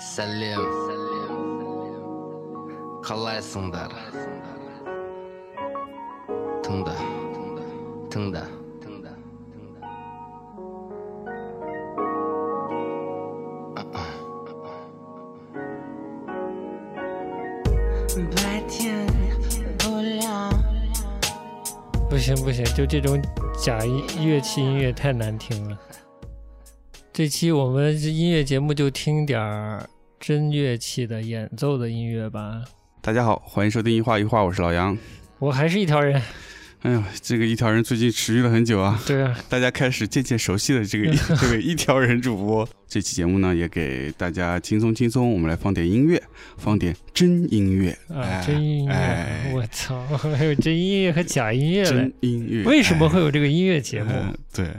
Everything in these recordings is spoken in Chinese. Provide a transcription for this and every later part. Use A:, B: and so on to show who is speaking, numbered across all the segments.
A: Сәлем қалайсыңдар тыңда тыңда тыңда тыңда
B: 不行不行，就这种假音乐器音乐太难听了。 这期我们这音乐节目就听点儿真乐器的演奏的音乐吧。
C: 大家好，欢迎收听一画一画，我是老杨。
B: 我还是一条人，
C: 哎呦，这个一条人最近持续了很久啊，
B: 对啊，
C: 大家开始渐渐熟悉了这个 这个一条人主播。这期节目呢，也给大家轻松轻松，我们来放点音乐，放点真音乐
B: 啊，
C: 哎
B: 真音乐，
C: 哎
B: 我操，还有真音乐和假音乐嘞
C: 真！音乐。
B: 为什么会
C: 有
B: 有这个音乐节目？
C: 对，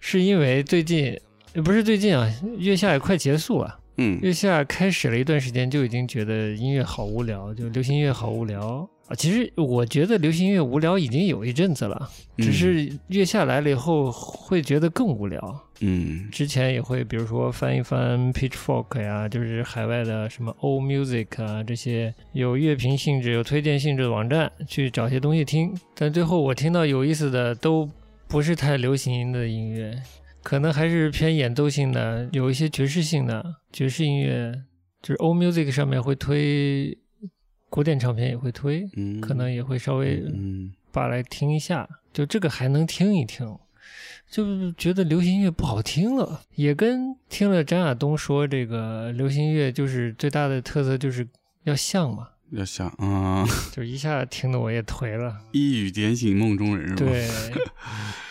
B: 是因为最近，呃不是最近啊，月下也快结束了。
C: 嗯
B: 月下开始了一段时间，就已经觉得音乐好无聊，就流行音乐好无聊啊。其实我觉得流行音乐无聊已经有一阵子了，只是月下来了以后会觉得更无聊。
C: 嗯
B: 之前也会，比如说翻一翻 Pitchfork 呀，就是海外的什么 Old Music 啊这些有乐评性质、有推荐性质的网站去找些东西听，但最后我听到有意思的都不是太流行音的音乐，可能还是偏演奏性的，有一些爵士性的爵士音乐，就是 Old Music 上面会推，古典唱片也会推，
C: 嗯，
B: 可能也会稍微
C: 嗯
B: 扒来听一下，就这个还能听一听，就觉得流行音乐不好听了，也跟听了张亚东说这个流行音乐就是最大的特色就是要像嘛，
C: 要像啊，
B: 就一下听得我也颓了。
C: 一语点醒梦中人是吧？
B: 对，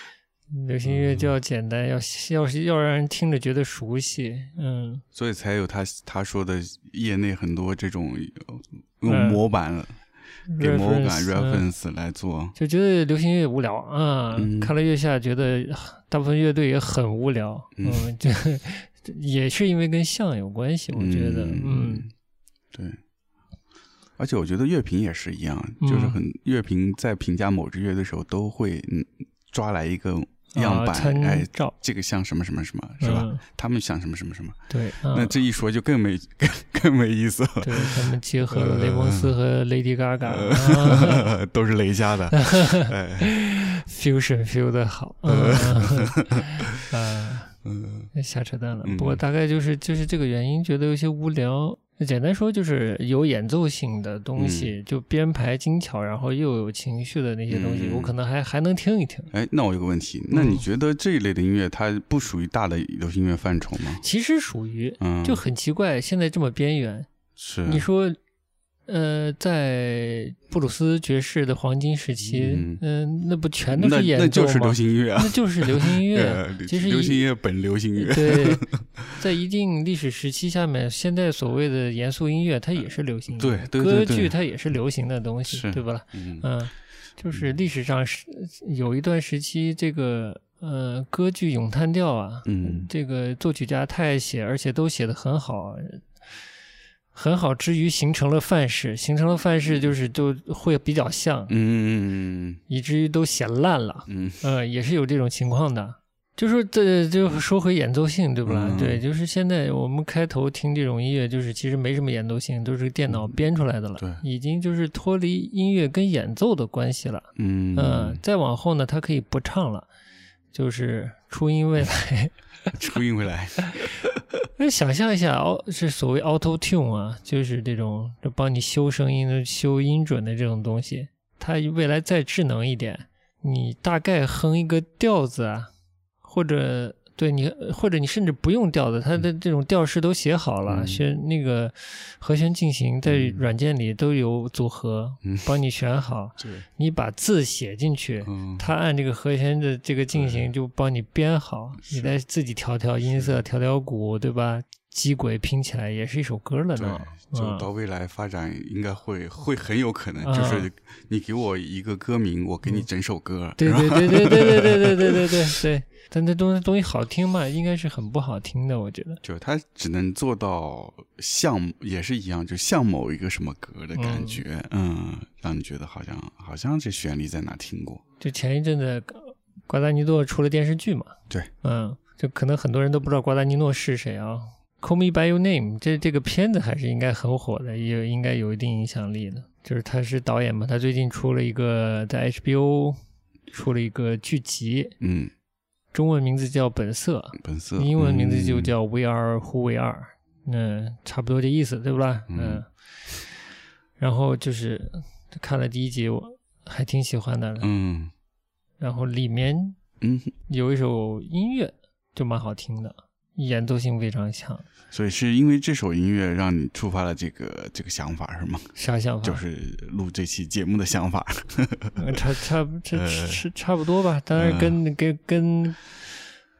B: 流行音乐就要简单，要要是要让人听着觉得熟悉，嗯，
C: 所以才有他他说的业内很多这种呃用
B: 嗯
C: 模板了，给模板
B: reference，嗯
C: 来做。
B: 就觉得流行音乐无聊啊。
C: 嗯
B: 看了月下，觉得大部分乐队也很无聊。
C: 嗯
B: 嗯，这也是因为跟像有关系，我觉得，嗯，
C: 对。而且我觉得乐评也是一样，
B: 嗯
C: 就是很乐评在评价某支乐队的时候，都会嗯抓来一个样板，哎，
B: 照。
C: 这个像什么什么什么，是吧？
B: 嗯。
C: 他们像什么什么什么，
B: 对，
C: 那
B: 嗯。
C: 这一说就更没更 更没意思了。
B: 对他们结合了雷蒙斯和 Lady Gaga，
C: 都是雷家的，哎
B: ，fusion feel 的好，啊，
C: 嗯
B: 瞎扯淡了。
C: 嗯。
B: 不过大概就是就是这个原因，觉得有些无聊。简单说就是有演奏性的东西，就编排精巧，然后又有情绪的那些东西，
C: 嗯
B: 我可能还还能听一听。
C: 哎，那我有个问题，那你
B: 嗯
C: 觉得这一类的音乐它不属于大的流行音乐范畴吗？
B: 其实属于
C: 嗯，
B: 就很奇怪，现在这么边缘。
C: 是
B: 你说，呃，在布鲁斯爵士的黄金时期，
C: 嗯
B: 嗯、那不全都是演奏
C: 那就是
B: 吗
C: 流行音乐啊，
B: 那就是流行音乐。
C: 呃
B: 其实
C: 流行音乐本流行音乐，
B: 对，在一定历史时期下面，现在所谓的严肃音乐，它也是流行音乐。
C: 对对对对
B: 歌剧它也是流行的东西，
C: 是
B: 对吧？
C: 嗯
B: 嗯，就是历史上是有一段时期，这个呃歌剧咏叹调啊，
C: 嗯
B: 这个作曲家太爱写，而且都写得很好，很好之余形成了范式，形成了范式就是都会比较像，
C: 嗯
B: 以至于都写烂了。
C: 嗯
B: 呃，也是有这种情况的。就说这就说回演奏性，对不啦？
C: 嗯
B: 对，就是现在我们开头听这种音乐，就是其实没什么演奏性，都是电脑编出来的了，
C: 对
B: 已经就是脱离音乐跟演奏的关系了。
C: 嗯
B: 嗯，再往后呢，它可以不唱了，就是初音未来。
C: 初音回来，
B: 那想象一下，哦，是所谓 Auto Tune 啊，就是这种就帮你修声音的、修音准的这种东西。它未来再智能一点，你大概哼一个调子啊，或者对你，或者你甚至不用调子，它的这种调式都写好了，
C: 嗯
B: 选那个和弦进行在
C: 嗯
B: 软件里都有组合，
C: 嗯
B: 帮你选好。
C: 对，
B: 你把字写进去，
C: 嗯，
B: 它按这个和弦的这个进行就帮你编好，你再自己调调音色、调调鼓，对吧？机轨拼起来也是一首歌了
C: 对
B: 呢。，
C: 就
B: 嗯
C: 到未来发展应该会会很有可能，
B: 啊
C: 就是你给我一个歌名，我给你整首歌，
B: 对对对对对对对对对对对对，但这东西东西好听嘛，应该是很不好听的，我觉得。
C: 就它只能做到像也是一样，就像某一个什么歌的感觉，嗯让你觉得好像好像这旋律在哪听过，
B: 就前一阵子，瓜达尼诺出了电视剧嘛，
C: 对，
B: 嗯，就可能很多人都不知道瓜达尼诺是谁啊。Call Me by Your Name 这这个片子还是应该很火的，也应该有一定影响力的。就是他是导演嘛，他最近出了一个在 HBO 出了一个剧集，
C: 嗯，
B: 中文名字叫《本色
C: 本色，》，
B: 英文名字就
C: 嗯
B: 叫 We Are Who We Are，嗯，差不多这意思，对不啦？
C: 嗯
B: 嗯。然后就是看了第一集，我还挺喜欢的。
C: 嗯
B: 然后里面
C: 嗯，
B: 有一首音乐就蛮好听的，演奏性非常强。
C: 所以是因为这首音乐让你触发了这个这个想法是吗？
B: 啥想法？
C: 就是录这期节目的想法。
B: 呃差差这
C: 呃
B: 是差不多吧，当然跟跟跟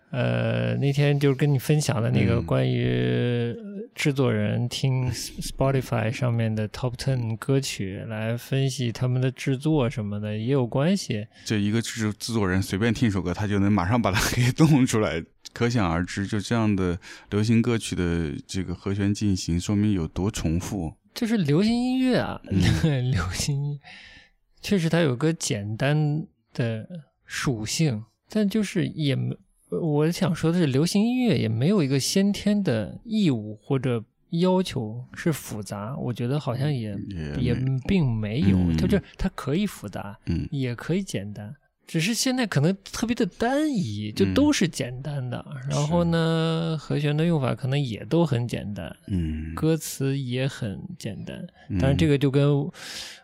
B: 呃那天就是跟你分享的那个
C: 嗯
B: 关于制作人听 Spotify 上面的 Top Ten 歌曲来分析他们的制作什么的也有关系。
C: 这一个制制作人随便听一首歌，他就能马上把它 给弄出来，可想而知，就这样的流行歌曲的这个和弦进行，说明有多重复。
B: 就是流行音乐啊，
C: 嗯
B: 流行音确实它有个简单的属性，但就是也没，我想说的是，流行音乐也没有一个先天的义务或者要求是复杂，我觉得好像也
C: 也
B: 也并没有，
C: 嗯
B: 它就它可以复杂，
C: 嗯
B: 也可以简单。只是现在可能特别的单一，就
C: 嗯
B: 都是简单的。然后呢，和弦的用法可能也都很简单，
C: 嗯，
B: 歌词也很简单。
C: 嗯
B: 当然，这个就跟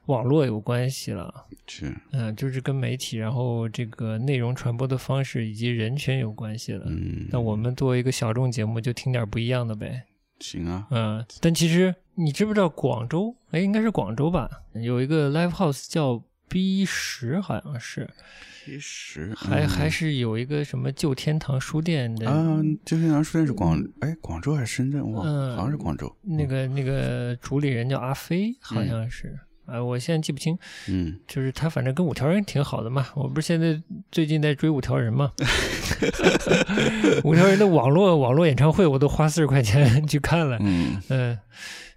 B: 网络有关系了，
C: 是
B: 嗯，就是跟媒体，然后这个内容传播的方式以及人群有关系了。
C: 嗯，
B: 那我们作为一个小众节目，就听点不一样的呗。
C: 行啊，
B: 嗯，但其实你知不知道广州？哎，应该是广州吧？有一个 live house 叫 B 十，好像是
C: ，，B 十
B: 还、
C: 嗯。
B: 还是有一个什么旧天堂书店的。
C: 啊，旧天堂书店是广哎广州还是深圳？哇，
B: 嗯
C: 好像是广州。
B: 那个那个主理人叫阿飞，好像是，啊、我现在记不清，
C: 嗯。
B: 就是他反正跟五条人挺好的嘛。我不是现在最近在追五条人嘛，五条人的网络 网络演唱会我都花四十块钱去看了，
C: 嗯。
B: 嗯、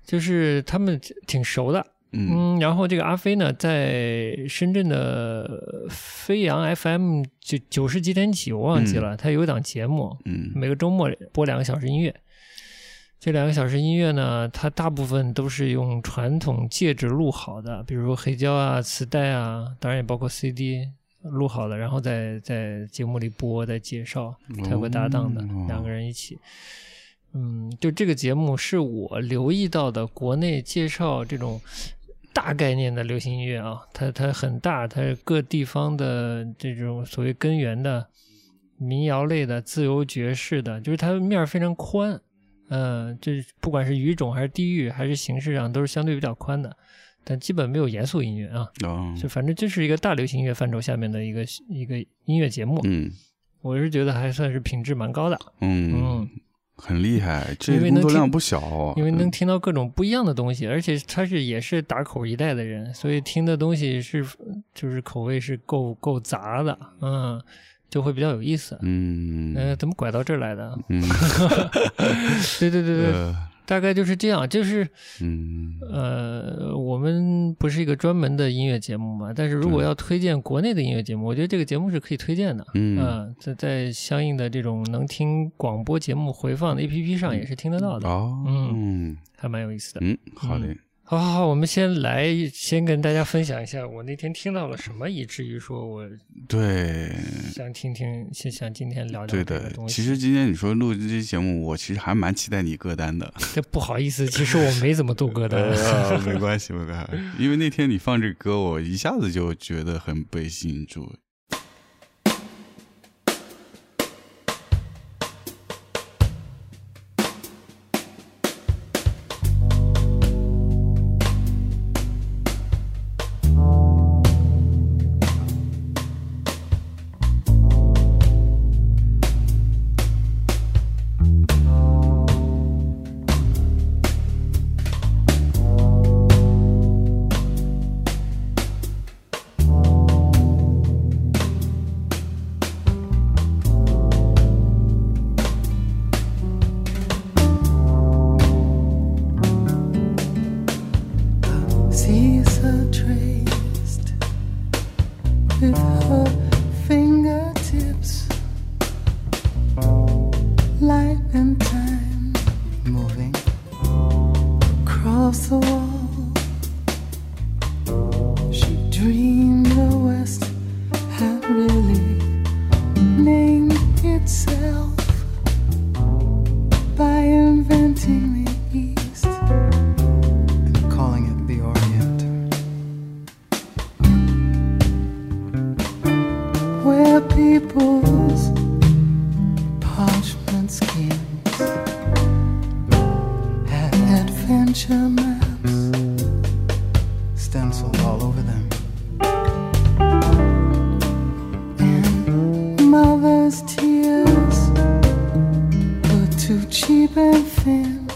B: 就是他们挺熟的，
C: 嗯
B: 嗯，然后这个阿飞呢，在深圳的飞扬 FM 九九十几点几我忘记了，他有一档节目，
C: 嗯
B: 每个周末播两个小时音乐。这两个小时音乐呢，它大部分都是用传统介质录好的，比如说黑胶啊、磁带啊，当然也包括 CD 录好的，然后再在节目里播、再介绍。他有个搭档的，
C: 哦
B: 两个人一起。嗯，就这个节目是我留意到的国内介绍这种大概念的流行音乐啊，它它很大，它各地方的这种所谓根源的民谣类的、自由爵士的，就是它面儿非常宽。嗯，这不管是语种还是地域还是形式上，都是相对比较宽的，但基本没有严肃音乐啊。
C: 哦
B: 就反正这是一个大流行音乐范畴下面的一个一个音乐节目，
C: 嗯
B: 我是觉得还算是品质蛮高的，
C: 嗯
B: 嗯，
C: 很厉害，这工作量不小，
B: 因为能听到各种不一样的东西，而且他是也是打口一代的人，所以听的东西是就是口味是够够杂的，嗯，就会比较有意思。
C: 嗯
B: 呃，怎么拐到这儿来的？
C: 嗯
B: 对对对对，
C: 呃
B: 大概就是这样。就是
C: 嗯
B: 呃，我们不是一个专门的音乐节目嘛，但是如果要推荐国内的音乐节目，我觉得这个节目是可以推荐的。
C: 嗯。
B: 啊，在在相应的这种能听广播节目回放的 APP 上也是听得到的，
C: 哦。嗯
B: 还蛮有意思的。
C: 嗯好嘞
B: 好好好，我们先来先跟大家分享一下我那天听到了什么，以至于说我
C: 对
B: 想听听，想想今天聊聊
C: 对的
B: 东，西。
C: 其实今天你说录这期节目，我其实还蛮期待你歌单的。
B: 这不好意思，其实我没怎么做歌单。
C: 呃，没关系，没关系，因为那天你放这歌，我一下子就觉得很被吸引住。
D: Cheap and thin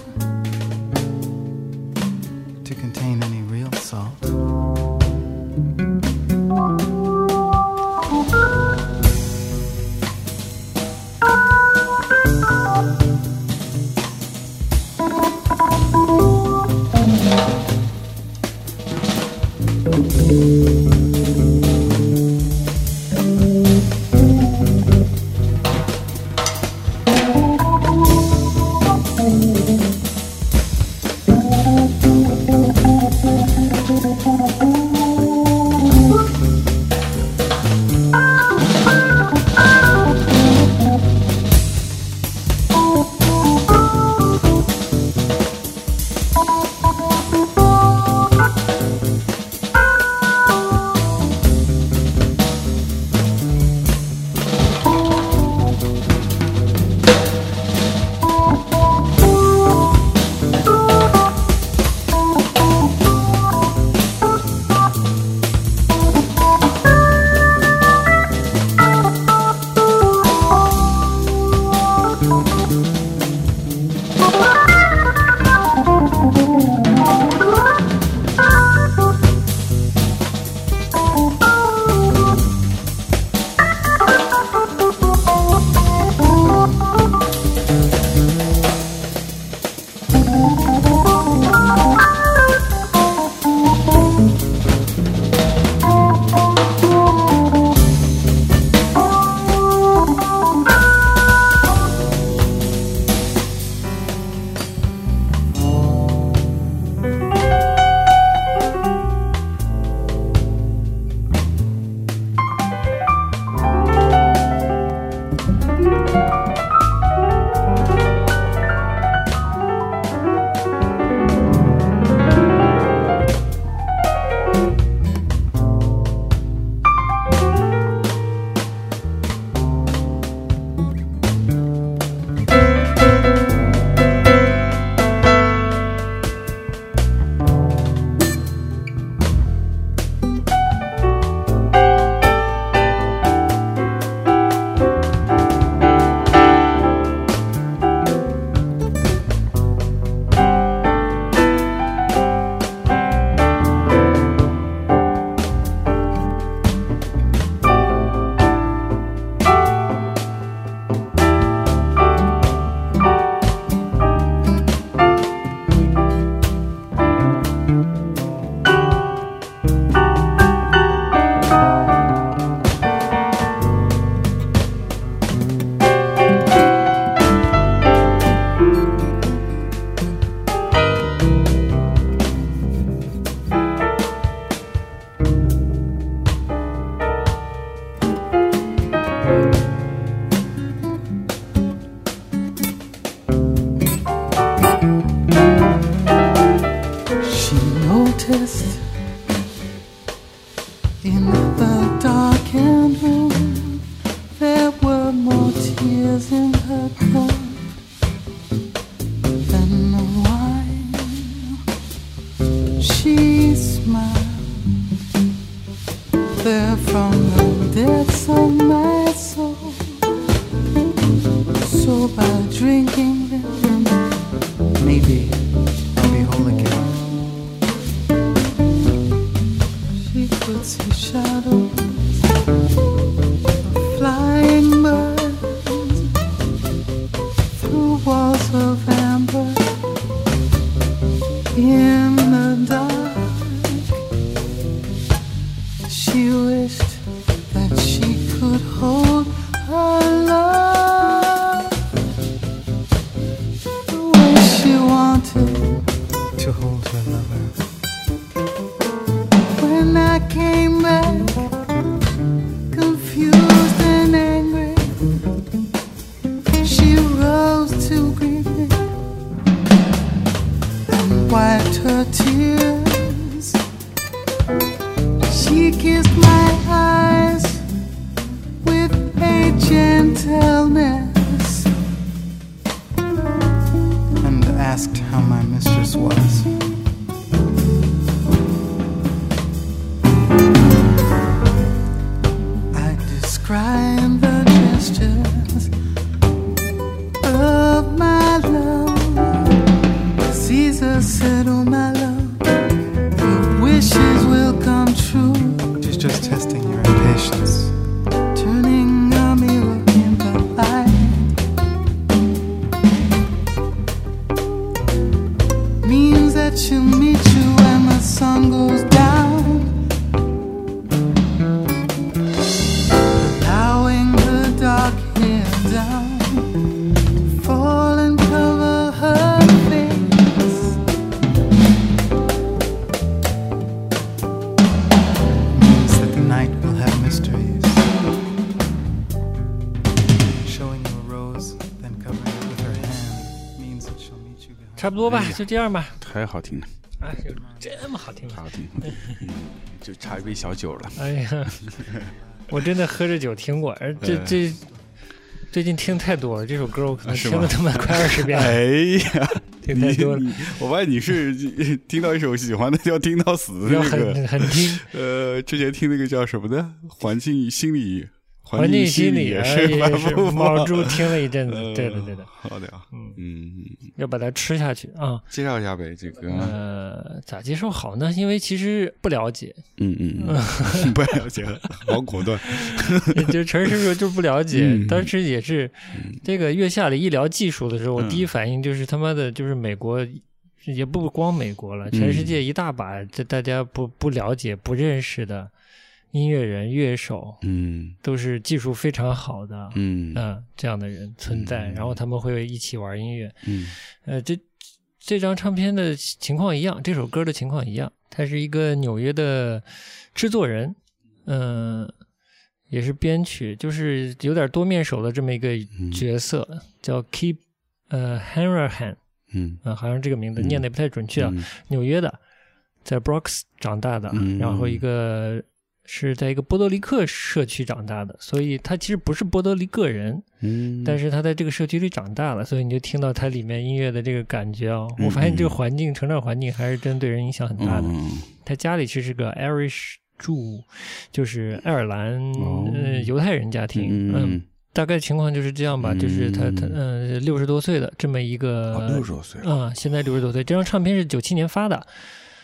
D: to contain any real salt.
B: 多吧，就这样吧。
C: 太好听了，
B: 哎，有这么好听吗？
C: 太好听了，嗯就差一杯小酒了。
B: 哎呀，我真的喝着酒听过，而这
C: 嗯
B: 这最近听太多了，这首歌我可能
C: 啊是吗
B: 听了他妈快二十遍了，
C: 哎呀，
B: 听太多了，
C: 你我发现你是 听到一首喜欢的就要听到死的
B: 要
C: 那个。
B: 很很听。
C: 呃，之前听那个叫什么的，环境心理，
B: 环境
C: 心
B: 心理
C: 也
B: 哎也
C: 反
B: 是
C: 复
B: 卯住听了一阵子，
C: 呃
B: 对的对的，
C: 好的啊，
B: 嗯，
C: 嗯，
B: 要把它吃下去啊。
C: 介绍一下呗，这个，
B: 呃，咋介绍好呢？因为其实不了解，
C: 嗯嗯嗯，不了解，好果断，
B: 就陈师傅就不了解
C: 嗯。
B: 当时也是这个月下的医疗技术的时候，我
C: 嗯。
B: 第一反应就是他妈的，就是美国。也不光美国了，全世界一大把这大家不不了解、不认识的音乐人、乐手，
C: 嗯。
B: 都是技术非常好的，
C: 嗯。
B: 嗯，这样的人存在，
C: 嗯。
B: 然后他们会一起玩音乐。
C: 嗯。
B: 呃，这这张唱片的情况一样，这首歌的情况一样，他是一个纽约的制作人，嗯、也是编曲，就是有点多面手的这么一个角色，叫 Keep 呃 Hanrahan，
C: 嗯。
B: 啊、好像这个名字
C: 嗯。
B: 念的不太准确啊，
C: 嗯。
B: 纽约的，在 Bronx 长大的，
C: 嗯。
B: 然后一个是在一个波多黎各社区长大的，所以他其实不是波多黎各人，
C: 嗯，
B: 但是他在这个社区里长大了，所以你就听到它里面音乐的这个感觉啊、
C: 嗯
B: 我发现这个环境、成长环境还是真对人影响很大的。
C: 嗯
B: 他家里其实是个 Irish Jew，就是爱尔兰、
C: 哦
B: 呃犹太人家庭。
C: 嗯
B: 大概情况就是这样吧，
C: 嗯
B: 就是他他嗯六十多岁的这么一个
C: 哦六十多岁了，
B: 啊、现在六十多岁。这张唱片是九七年发的，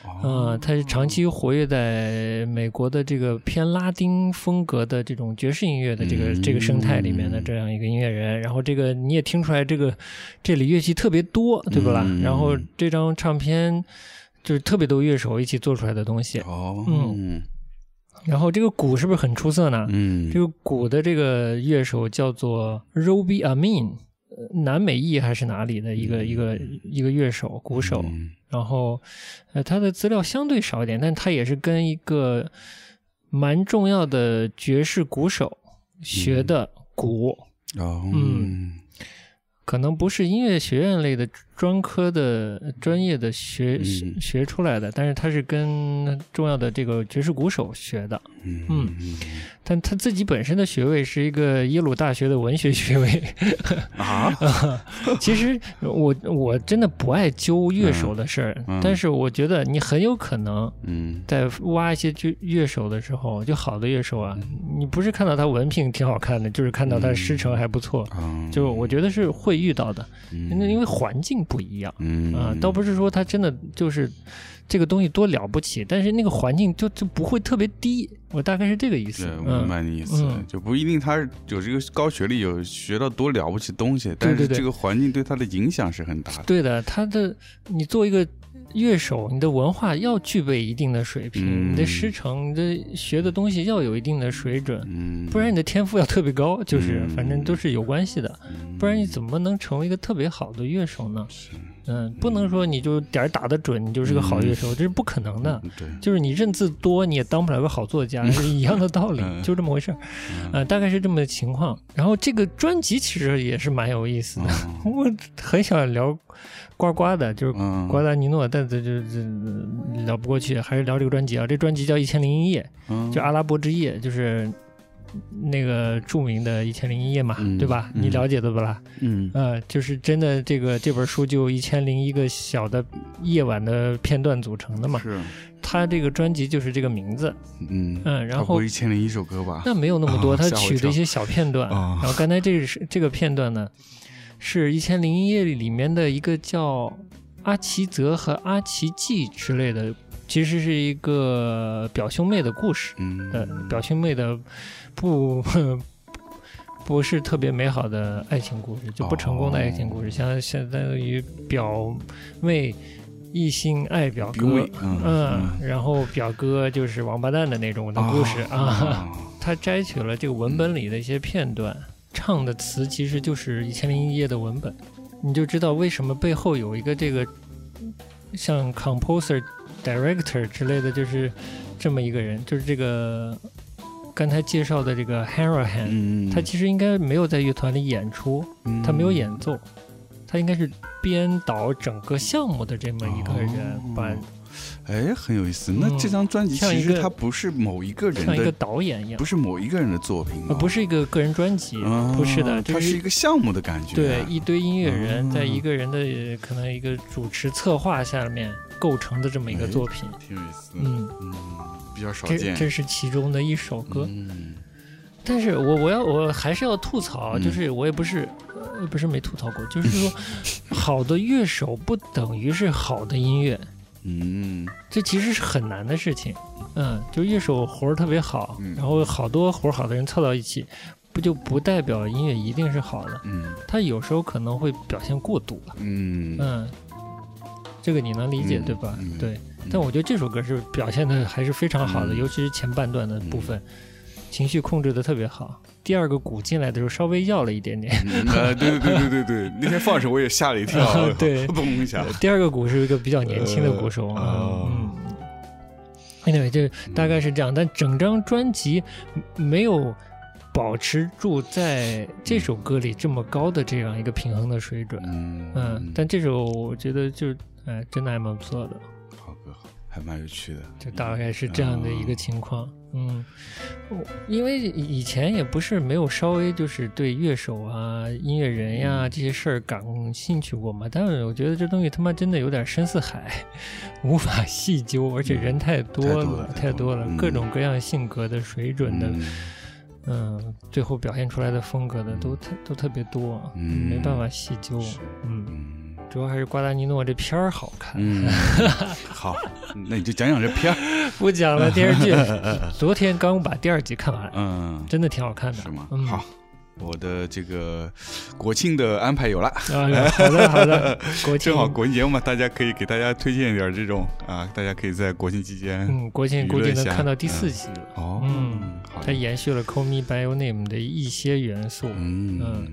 C: 哦
B: 嗯，他是长期活跃在美国的这个偏拉丁风格的这种爵士音乐的这个、
C: 嗯
B: 这个生态里面的这样一个音乐人。然后这个你也听出来，这个这里乐器特别多，对不啦？
C: 嗯
B: 然后这张唱片就是特别多乐手一起做出来的东西。
C: 哦，
B: 嗯然后这个鼓是不是很出色呢？
C: 嗯，
B: 这个鼓的这个乐手叫做 Roby Amin，呃南美裔还是哪里的一个、一个一个乐手鼓手。
C: 嗯
B: 然后，呃，他的资料相对少一点，但他也是跟一个蛮重要的爵士鼓手学的鼓，
C: 哦，
B: 嗯。可能不是音乐学院类的专科的专业的学、
C: 嗯。
B: 学出来的，但是他是跟重要的这个爵士鼓手学的。
C: 嗯
B: 嗯。但他自己本身的学位是一个耶鲁大学的文学学位。
C: 啊，
B: 其实我我真的不爱揪乐手的事儿，但是我觉得你很有可能
C: 嗯。
B: 在挖一些就乐手的时候，就好的乐手啊，你不是看到他文凭挺好看的，就是看到他师承还不错，
C: 啊，
B: 就我觉得是会遇到的，
C: 那
B: 因为环境不一样。
C: 嗯。
B: 啊，倒不是说他真的就是这个东西多了不起，但是那个环境就就不会特别低，我大概是这个意思。
C: 对，。我明
B: 嗯，
C: 白你意思，
B: 嗯。
C: 就不一定他有这个高学历，有学到多了不起东西，但是这个环境对他的影响是很大的。
B: 对的，他的你做一个乐手，你的文化要具备一定的水平，
C: 嗯。
B: 你的师承，你的学的东西要有一定的水准，
C: 嗯，
B: 不然你的天赋要特别高，就是
C: 嗯。
B: 反正都是有关系的，
C: 嗯。
B: 不然你怎么能成为一个特别好的乐手呢？
C: 是
B: 嗯，不能说你就点儿打得准，你就是个好乐手，这是不可能的。
C: 嗯对，
B: 就是你认字多，你也当不了个好作家，是一样的道理，
C: 嗯
B: 就这么回事儿。
C: 嗯
B: 呃，大概是这么个情况。然后这个专辑其实也是蛮有意思的，
C: 哦
B: 我很想聊呱呱的，就是
C: 嗯
B: 瓜达尼诺，但这这这聊不过去，还是聊这个专辑啊。这专辑叫《一千零一夜》，
C: 嗯
B: 就阿拉伯之夜，就是那个著名的《一千零一夜》嘛，
C: 嗯
B: 对吧？
C: 嗯
B: 你了解的不啦？
C: 嗯
B: 呃，就是真的这个这本书就一千零一个小的夜晚的片段组成的嘛。
C: 是，
B: 他这个专辑就是这个名字，
C: 嗯
B: 嗯，然后
C: 一千零一首歌吧，
B: 那没有那么多，他取的一些小片段。
C: 啊
B: 然后刚才这个是这个片段呢，是《一千零一夜》里面的一个叫阿奇泽和阿奇季之类的，其实是一个表兄妹的故事。
C: 嗯
B: 呃，表兄妹的不不是特别美好的爱情故事，就不成功的爱情故事，相相当于表妹一心爱表哥，
C: 嗯
B: 嗯，然后表哥就是王八蛋的那种的故事啊。
C: 啊，
B: 他摘取了这个文本里的一些片段，唱的词其实就是《一千零一夜》的文本，你就知道为什么背后有一个这个像 composer、director 之类的，就是这么一个人，就是这个刚才介绍的这个 Hanrahan，、
C: 嗯，
B: 他其实应该没有在乐团里演出，他没有演奏，他应该是编导整个项目的这么一个人，
C: 哎，很有意思。那
B: 嗯
C: 这张专辑其实它不是某一个人
B: 像一个，导演一样
C: 不，是某一个人的作品
B: 不是一个个人专辑，
C: 哦
B: 不是的，就
C: 它是一个项目的感觉。
B: 对，一堆音乐人
C: 哦
B: 在一个人的呃可能一个主持策划下面构成的这么一个
C: 哎
B: 作品，
C: 挺有意思的。
B: 嗯，
C: 嗯，比较少见。
B: 这是其中的一首歌。
C: 嗯
B: 但是我我要我还是要吐槽，
C: 嗯
B: 就是我也不是呃不是没吐槽过，就是说 好的乐手不等于是好的音乐，
C: 嗯
B: 这其实是很难的事情。嗯，就一手活儿特别好，
C: 嗯
B: 然后好多活儿好的人凑到一起，不就不代表音乐一定是好的？
C: 嗯
B: 他有时候可能会表现过度了。
C: 嗯
B: 嗯，这个你能理解、
C: 嗯
B: 对吧？
C: 嗯
B: 对，但我觉得这首歌是表现的还是非常好的，
C: 嗯
B: 尤其是前半段的部分，情绪控制的特别好。第二个鼓进来的时候稍微要了一点点，
C: 嗯啊，对对对对对对，那天放的时候我也吓了一跳，
B: 对
C: 嘣一下。
B: 第二个鼓是一个比较年轻的鼓手啊。
C: 呃哦
B: 嗯，anyway，这大概是这样，但整张专辑没有。保持住在这首歌里这么高的这样一个平衡的水准，
C: 嗯
B: 嗯，但这首我觉得就哎真的还蛮不错的。
C: 好歌好，还蛮有趣的。
B: 就大概是这样的一个情况，嗯，我因为以前也不是没有稍微就是对乐手啊、音乐人呀、这些事儿感兴趣过嘛，但是我觉得这东西他妈真的有点深似海，无法细究，而且人太多了，
C: 了
B: 太多了，
C: 嗯。
B: 各种各样性格的、水准的，
C: 嗯。
B: 嗯，最后表现出来的风格的都特都特别多，
C: 嗯。
B: 没办法细究，嗯，
C: 嗯
B: 主要还是瓜达尼诺这片儿好看，
C: 嗯，好，那你就讲讲这片儿。
B: 不讲了，电视剧，昨天刚把第二集看完，
C: 嗯，
B: 真的挺好看的。
C: 是吗？
B: 嗯，
C: 好，我的这个国庆的安排有了。
B: 啊，好的好的，国庆。
C: 正好国庆节目嘛，大家可以给大家推荐一点这种啊，大家可以在国庆期间
B: 嗯，国庆估计能看到第四集了。
C: 哦，
B: 嗯，
C: 好，
B: 它延续了《Call Me by Your Name》的一些元素，
C: 嗯。
B: 嗯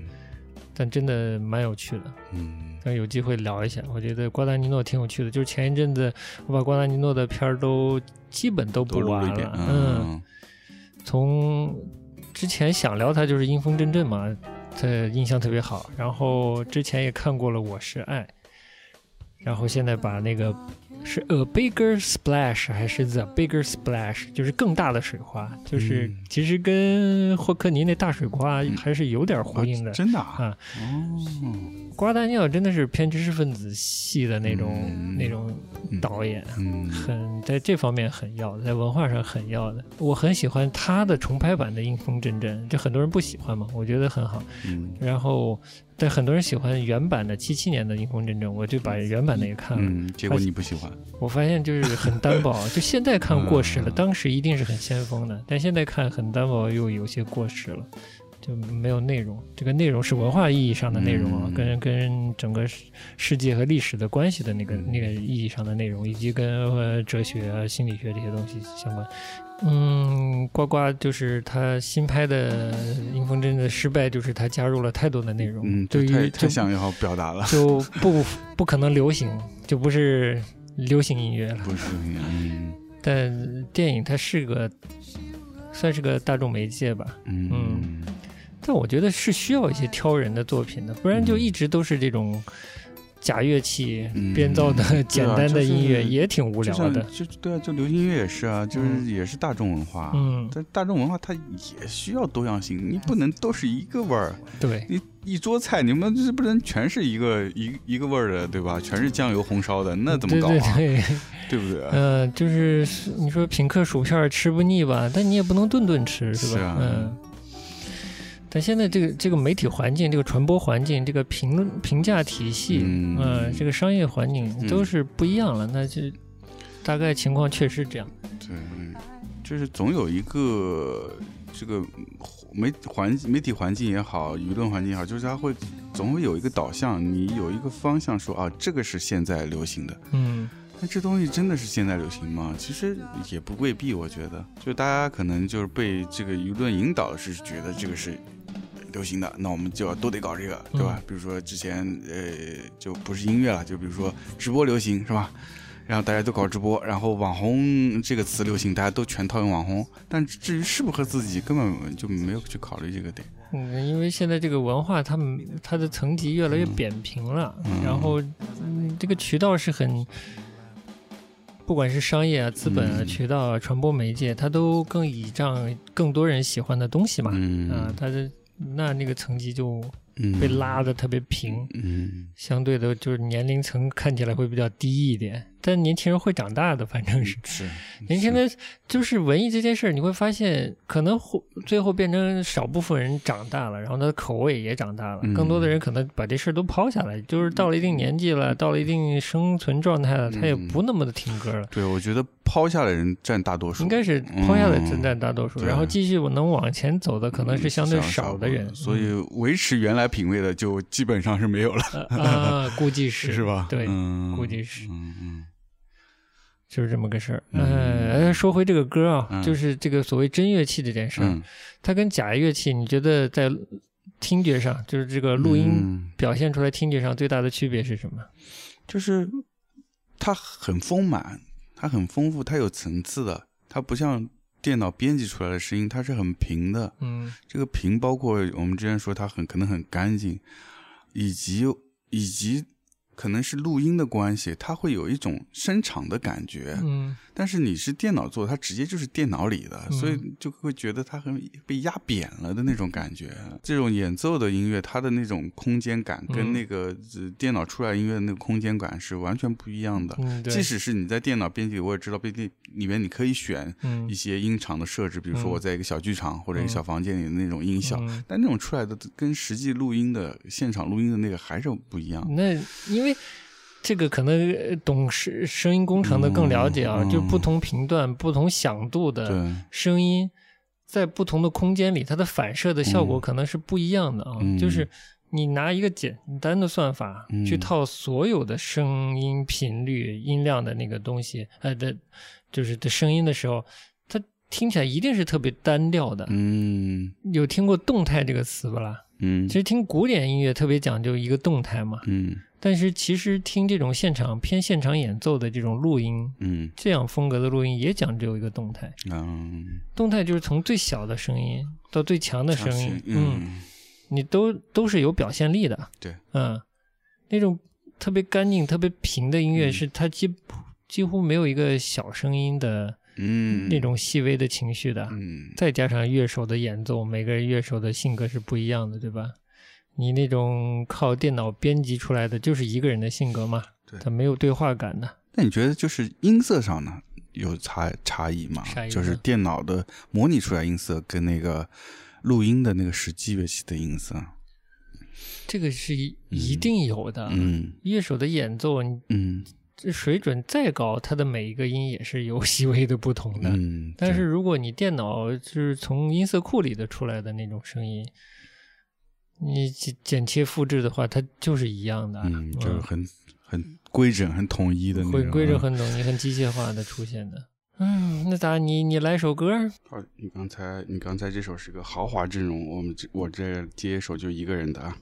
B: 但真的蛮有趣的。
C: 嗯
B: 但有机会聊一下，我觉得瓜达尼诺挺有趣的。就是前一阵子我把瓜达尼诺的片儿都基本都
C: 都
B: 补完
C: 录了
B: 嗯从之前想聊他就是阴风阵阵嘛，他印象特别好。然后之前也看过了《我是爱》，然后现在把那个是 A Bigger Splash 还是 The Bigger Splash，就是更大的水花，就是
C: 嗯
B: 其实跟霍克尼那大水花还是有点呼应的。
C: 啊真的啊
B: 啊，
C: 哦，
B: 瓜达尼奥真的是偏知识分子系的那种、
C: 嗯
B: 那种导演，
C: 嗯
B: 很在这方面很要的，在文化上很要的。我很喜欢他的重拍版的《阴风阵阵》，这很多人不喜欢嘛，我觉得很好。
C: 嗯
B: 然后，但很多人喜欢原版的七七年的《阴风阵阵》，我就把原版的也看了。
C: 嗯，结果你不喜欢，
B: 我发现就是很单薄，就现在看过时了，
C: 嗯
B: 当时一定是很先锋的，但现在看很单薄，又有些过时了。就没有内容，这个内容是文化意义上的内容啊，
C: 嗯
B: 跟跟整个世世界和历史的关系的那个
C: 嗯
B: 那个意义上的内容，以及跟呃哲学啊、心理学这些东西相关。嗯，呱呱就是他新拍的《迎风阵》的失败，就是他加入了太多的内容，
C: 嗯，
B: 对于
C: 太太想要表达了，
B: 就不 不可能流行，就不是流行音乐了。
C: 不是，嗯。
B: 但电影它是个算是个大众媒介吧，
C: 嗯。
B: 但我觉得是需要一些挑人的作品的，不然就一直都是这种假乐器
C: 嗯
B: 编造的 简单的音乐，也挺无聊的。
C: 就对啊，就流行音乐也是啊，就是
B: 嗯
C: 也是大众文化。
B: 嗯，
C: 但大众文化它也需要多样性，你不能都是一个味儿。
B: 对，
C: 你一桌菜，你们这不能全是一个一一个味儿的，对吧？全是酱油红烧的，那怎么搞啊？
B: 对对对，
C: 对不对？
B: 嗯、就是你说品客薯片吃不腻吧，但你也不能顿顿吃，是吧？
C: 是啊
B: 嗯。但现在这个这个媒体环境、这个传播环境、这个评评价体系，
C: 嗯
B: 呃这个商业环境
C: 嗯
B: 都是不一样了。那就大概情况确实这样。
C: 对，就是总有一个这个媒环媒体环境也好，舆论环境也好，就是它会总会有一个导向，你有一个方向说啊，这个是现在流行的。
B: 嗯
C: 那这东西真的是现在流行吗？其实也不未必，我觉得，就大家可能就是被这个舆论引导，是觉得这个是流行的，那我们就要都得搞这个，对吧？比如说之前呃，就不是音乐了，就比如说直播流行，是吧？然后大家都搞直播，然后网红这个词流行，大家都全套用网红，但至于适不合自己，根本就没有去考虑这个点。
B: 嗯，因为现在这个文化，它们它的层级越来越扁平了，
C: 嗯
B: 然后嗯，这个渠道是很。不管是商业啊、资本啊、
C: 嗯
B: 渠道啊、传播媒介，它都更倚仗更多人喜欢的东西嘛。
C: 嗯
B: 啊，它的那那个层级就
C: 嗯。
B: 被拉的特别平，
C: 嗯。
B: 相对的就是年龄层看起来会比较低一点，但年轻人会长大的，反正是。
C: 是
B: 年轻人就是文艺这件事儿，你会发现可能会最后变成少部分人长大了，然后他的口味也长大了，
C: 嗯
B: 更多的人可能把这事儿都抛下来，就是到了一定年纪了，到了一定生存状态了，他也
C: 嗯
B: 不那么的听歌了。
C: 对，我觉得抛下的人占大多数，
B: 应该是抛下的人占大多数，然后继续能往前走的可能是相对少的人，
C: 所以维持原来品味的就基本上是没有了，
B: 嗯啊，估计 是
C: 是吧？
B: 对，
C: 嗯
B: 估计是
C: 嗯嗯
B: 就是这么个事儿。
C: 嗯
B: 呃，说回这个歌啊，
C: 嗯
B: 就是这个所谓真乐器这件事儿，
C: 嗯，
B: 它跟假乐器，你觉得在听觉上，就是这个录音
C: 嗯
B: 表现出来听觉上最大的区别是什么？
C: 就是它很丰满，它很丰富，它有层次的，它不像电脑编辑出来的声音，它是很平的。
B: 嗯
C: 这个平包括我们之前说它很可能很干净，以及以及可能是录音的关系，它会有一种声场的感觉。
B: 嗯
C: 但是你是电脑做，它直接就是电脑里的，
B: 嗯
C: 所以就会觉得它很被压扁了的那种感觉。这种演奏的音乐，它的那种空间感
B: 嗯
C: 跟那个、呃电脑出来音乐的那个空间感是完全不一样的。
B: 嗯，
C: 即使是你在电脑编辑，我也知道编辑里面你可以选
B: 嗯
C: 一些音场的设置，比如说
B: 嗯
C: 我在一个小剧场或者一个
B: 嗯
C: 小房间里的那种音效，
B: 嗯
C: 但那种出来的跟实际录音的现场录音的那个还是不一样。
B: 那因为这个可能呃懂声声音工程的更了解啊，
C: 嗯
B: 就不同频段、不同响度的，声音，在不同的空间里，它的反射的效果
C: 嗯
B: 可能是不一样的啊。
C: 嗯
B: 就是你拿一个简单的算法、
C: 嗯
B: 去套所有的声音频率、音量的那个东西，呃的，就是的声音的时候，它听起来一定是特别单调的。
C: 嗯
B: 有听过动态这个词不啦？
C: 嗯
B: 其实听古典音乐特别讲究一个动态嘛，
C: 嗯
B: 但是其实听这种现场偏现场演奏的这种录音，
C: 嗯
B: 这样风格的录音也讲究一个动态。
C: 嗯，
B: 动态就是从最小的声音到最强的声音，嗯，
C: 嗯
B: 你都都是有表现力的。
C: 对，
B: 嗯，那种特别干净、特别平的音乐，
C: 嗯
B: 是它几几乎没有一个小声音的
C: 嗯
B: 那种细微的情绪的。
C: 嗯
B: 再加上乐手的演奏，每个人乐手的性格是不一样的，对吧？你那种靠电脑编辑出来的，就是一个人的性格嘛，
C: 对
B: 它没有对话感的。
C: 那你觉得就是音色上呢有差差异吗就是电脑的模拟出来音色跟那个录音的那个实际乐器的音色，
B: 这个是一一定有的。
C: 嗯
B: 乐手的演奏，
C: 嗯
B: 这水准再高，它的每一个音也是有 细微的不同的。
C: 嗯，
B: 但是如果你电脑就是从音色库里的出来的那种声音，你剪剪切复制的话，它就是一样的，
C: 嗯，就是很很规整、很统一的那种，
B: 会规整很统一、很机械化的出现的。嗯，那咋你你来首歌？
C: 好，你刚才你刚才这首是个豪华阵容，我们这我这接一首就一个人的啊。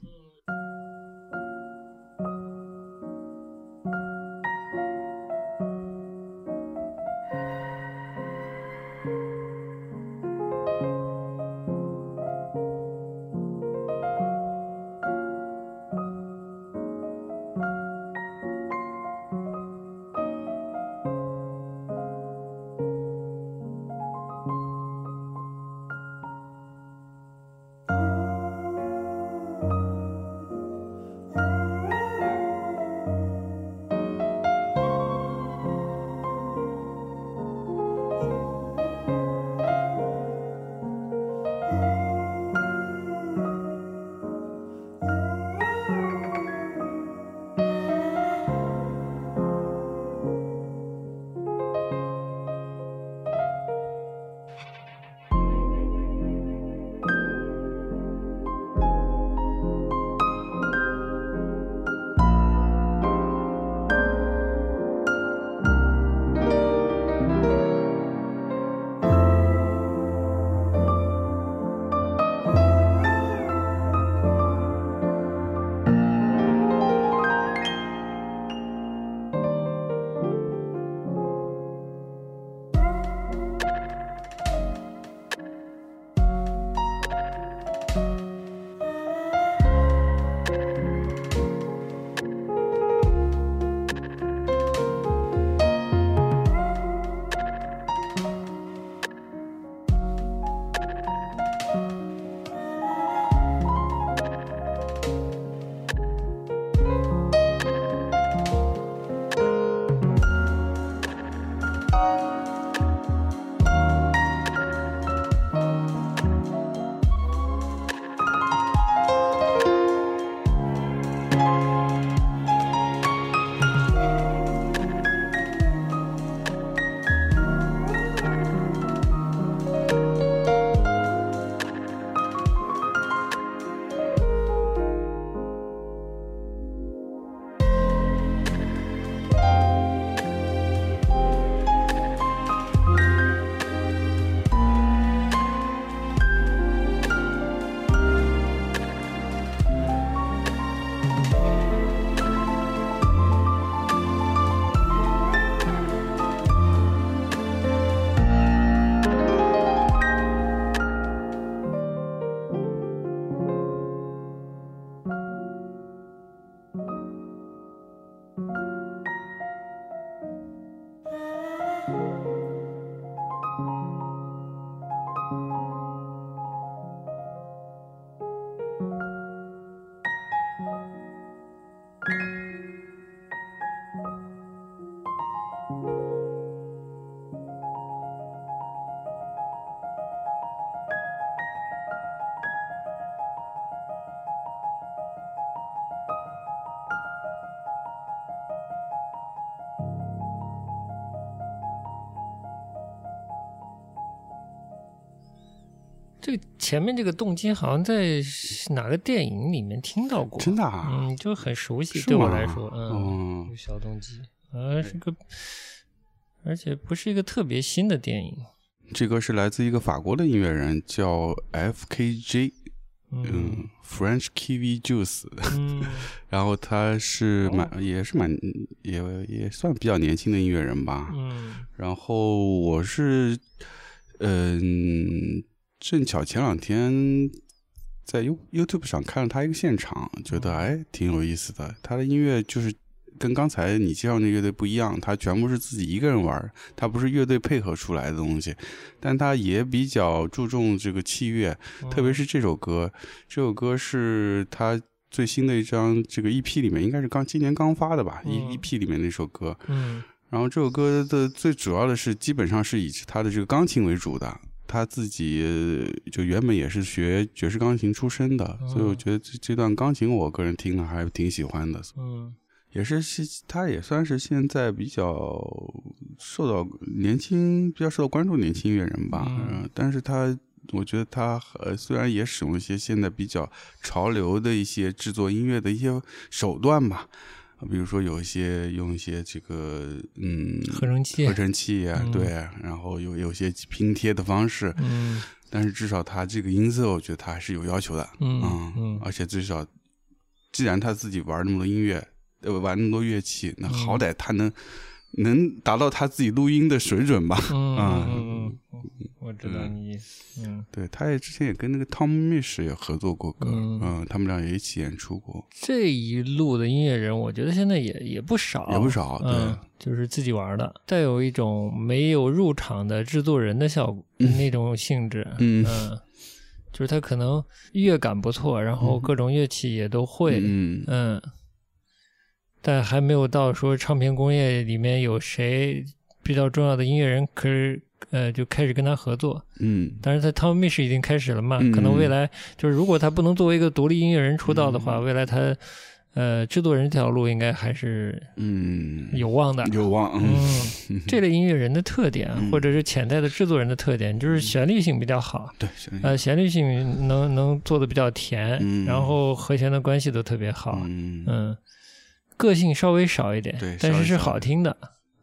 B: 这个前面这个动机好像在哪个电影里面听到过，
C: 真的啊，
B: 嗯，就很熟悉，
C: 是
B: 对我
C: 吗
B: 来说，嗯，
C: 哦。
B: 这个小动机，呃，是个，而且不是一个特别新的电影，
C: 这歌是来自一个法国的音乐人，叫 F.K.J，
B: 嗯。
C: 嗯，French Kiwi Juice，
B: 嗯。
C: 然后他是蛮、
B: 哦
C: 也是蛮也也算比较年轻的音乐人吧。
B: 嗯。
C: 然后我是嗯、正巧前两天在 You YouTube 上看了他一个现场，觉得哎挺有意思的。他的音乐就是跟刚才你介绍那乐队不一样，他全部是自己一个人玩，他不是乐队配合出来的东西，但他也比较注重这个器乐，特别是这首歌，这首歌是他最新的一张这个 EP 里面，应该是刚今年刚发的吧、
B: 嗯
C: e EP 里面那首歌。
B: 嗯
C: 然后这首歌的最主要的是，基本上是以他的这个钢琴为主的。他自己呃就原本也是学爵士钢琴出身的，
B: 嗯
C: 所以我觉得这这段钢琴我个人听了还挺喜欢的。
B: 嗯
C: 也是现，他也算是现在比较受到年轻、比较受到关注年轻音乐人吧。
B: 嗯
C: 嗯，但是他，我觉得他呃，虽然也使用一些现在比较潮流的一些制作音乐的一些手段吧，啊比如说有一些用一些这个嗯
B: 合成器
C: 合成器啊，
B: 嗯
C: 对，然后有有些拼贴的方式，
B: 嗯
C: 但是至少他这个音色，我觉得他还是有要求的。
B: 嗯
C: 嗯
B: 嗯
C: 而且至少，既然他自己玩那么多音乐，呃，玩那么多乐器，那
B: 嗯
C: 好歹他能、能达到他自己录音的水准吧？
B: 嗯
C: 啊。
B: 嗯嗯，我知道你意思，嗯。
C: 对，他也之前也跟那个 Tom Misch 也合作过歌，
B: 嗯。
C: 嗯他们俩也一起演出过，
B: 这一路的音乐人，我觉得现在也也不少，
C: 也不少。对，
B: 嗯，就是自己玩的，带有一种没有入场的制作人的效果，那种性质，
C: 嗯。
B: 就是他可能乐感不错，然后各种乐器也都会，
C: 嗯。
B: 嗯，但还没有到说唱片工业里面有谁比较重要的音乐人，可是呃就开始跟他合作。
C: 嗯。
B: 但是他 Tom Misch 已经开始了嘛，
C: 嗯
B: 可能未来就是如果他不能作为一个独立音乐人出道的话，未来他呃制作人这条路应该还是
C: 嗯，
B: 有望的。
C: 有望，嗯。
B: 嗯，这类音乐人的特点，
C: 嗯。
B: 或者是潜在的制作人的特点，就是旋律性比较好，
C: 对，行
B: 呃，旋律性能能做的比较甜，
C: 嗯。
B: 然后和弦的关系都特别好，
C: 嗯。
B: 嗯，个性稍微少一点，
C: 对
B: 但是是好听的，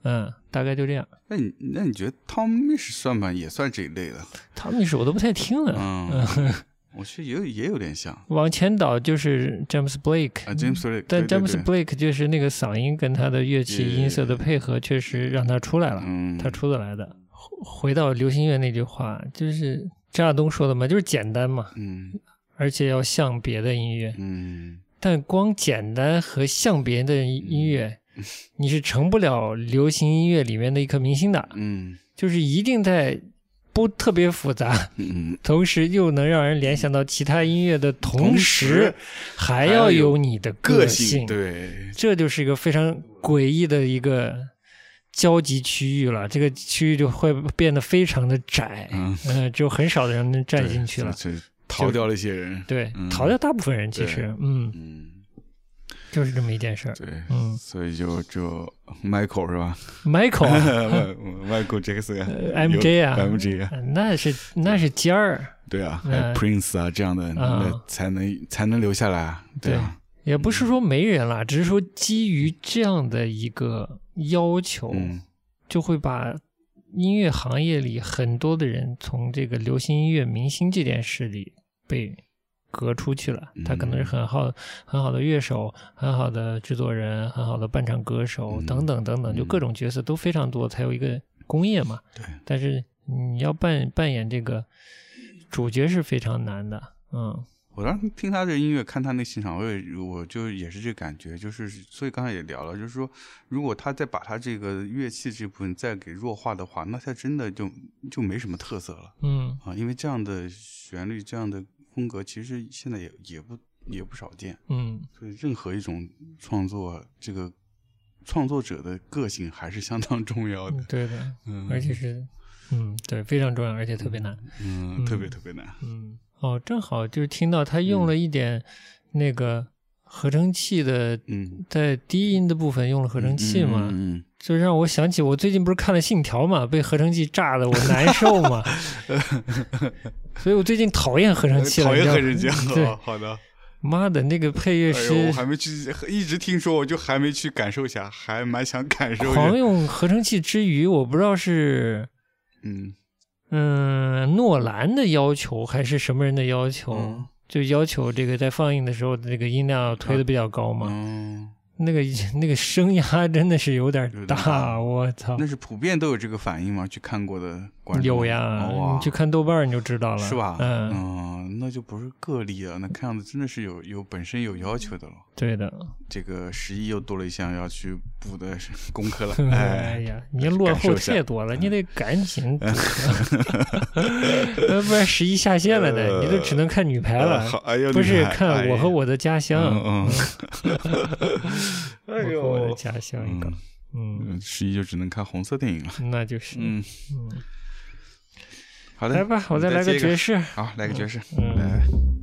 B: 嗯，大概就这样。
C: 那你那你觉得 Tom Misch 算吧，也算这一类的？
B: 他们是我都不太听了，
C: 嗯，我觉得也有也有点像。
B: 往前倒就是 James Blake，
C: 啊，James Blake，
B: 但
C: 对对
B: James Blake 就是那个嗓音跟他的乐器音色的配合，确实让他出来了，
C: 嗯，
B: 他出得来的。回回到流行乐那句话，就是张亚东说的嘛，就是简单嘛，
C: 嗯。
B: 而且要像别的音乐。
C: 嗯
B: 但光简单和像别人的音乐，你是成不了流行音乐里面的一颗明星的。
C: 嗯
B: 就是一定在不特别复杂，
C: 嗯，
B: 同时又能让人联想到其他音乐的同
C: 同
B: 时
C: 时，
B: 还要有你的
C: 个
B: 性。
C: 对，
B: 这就是一个非常诡异的一个交集区域了。这个区域就会变得非常的窄，
C: 嗯，
B: 呃，只有很少的人能站进去了。
C: 逃掉了一些人，
B: 对，
C: 嗯
B: 逃掉大部分人其实，嗯，
C: 嗯，
B: 就是这么一件事儿。
C: 对，
B: 嗯
C: 所以就就 Michael 是吧
B: ，Michael 啊？
C: Michael Jackson
B: 呃 MJ 啊
C: MJ 啊，
B: 那是那是尖儿，
C: 对啊，还有
B: 嗯
C: Prince 啊这样的，
B: 啊
C: 那才能才能留下来啊，对啊，
B: 也不是说没人了，只是说基于这样的一个要求，
C: 嗯
B: 就会把音乐行业里很多的人从这个流行音乐明星这件事里被隔出去了。他可能是很好、很好的乐手、很好的制作人、很好的伴唱歌手、
C: 嗯。
B: 等等等等，就
C: 嗯
B: 各种角色都非常多，才有一个工业嘛。
C: 对，
B: 但是你要扮扮演这个主角是非常难的，嗯。
C: 我当时听他这音乐，看他那现场，我也我就也是这感觉，就是所以刚才也聊了，就是说，如果他再把他这个乐器这部分再给弱化的话，那他真的就就没什么特色了。
B: 嗯。
C: 啊，因为这样的旋律、这样的风格，其实现在也也不也不少见，
B: 嗯
C: 所以任何一种创作，这个创作者的个性还是相当重要的
B: 嗯，，对的，
C: 嗯，
B: 而且是嗯对非常重要，而且特别难。
C: 嗯，特别特别难，
B: 嗯，哦，正好就是听到他用了一点那个合成器的，
C: 嗯，
B: 在低音的部分用了合成器嘛，
C: 嗯
B: 就让我想起我最近不是看了《信条》嘛，被合成器炸的我难受嘛。所以我最近讨厌合成器了。
C: 讨厌合
B: 你
C: 成器。
B: 知道吗对
C: 好，的。
B: 妈的，那个配乐
C: 哎，我还没去，一直听说，我就还没去感受一下，还蛮想感受一
B: 狂
C: 下。
B: 用合成器之余，我不知道是
C: 嗯，
B: 嗯诺兰的要求还是什么人的要求，
C: 嗯
B: 就要求这个在放映的时候这个音量要推的比较高嘛。
C: 嗯，
B: 那个 那个声压真的是有点大，我操！
C: 那是普遍都有这个反应吗？去看过的观众
B: 有呀，
C: 哇
B: 你去看豆瓣你就知道了，
C: 是吧？
B: 嗯，
C: 嗯，那就不是个例了，那看样子真的是有有本身有要求的了。
B: 对的。
C: 这个十一又多了一项要去补的功课了。
B: 哎
C: 哎，
B: 呀，你落后太多了，你得赶紧补，呃不然十一下线了呢，你都只能看女排
C: 呃
B: 了
C: 好，，哎呦，
B: 不是看我和我的家乡，
C: 嗯嗯，哎
B: 我和我的，家乡一个，嗯，
C: 嗯，十一就只能看红色电影了。
B: 那就是，
C: 嗯，
B: 嗯，
C: 好的，
B: 来吧，我再来个爵士，
C: 好，来个爵士，
B: 嗯。
C: 来。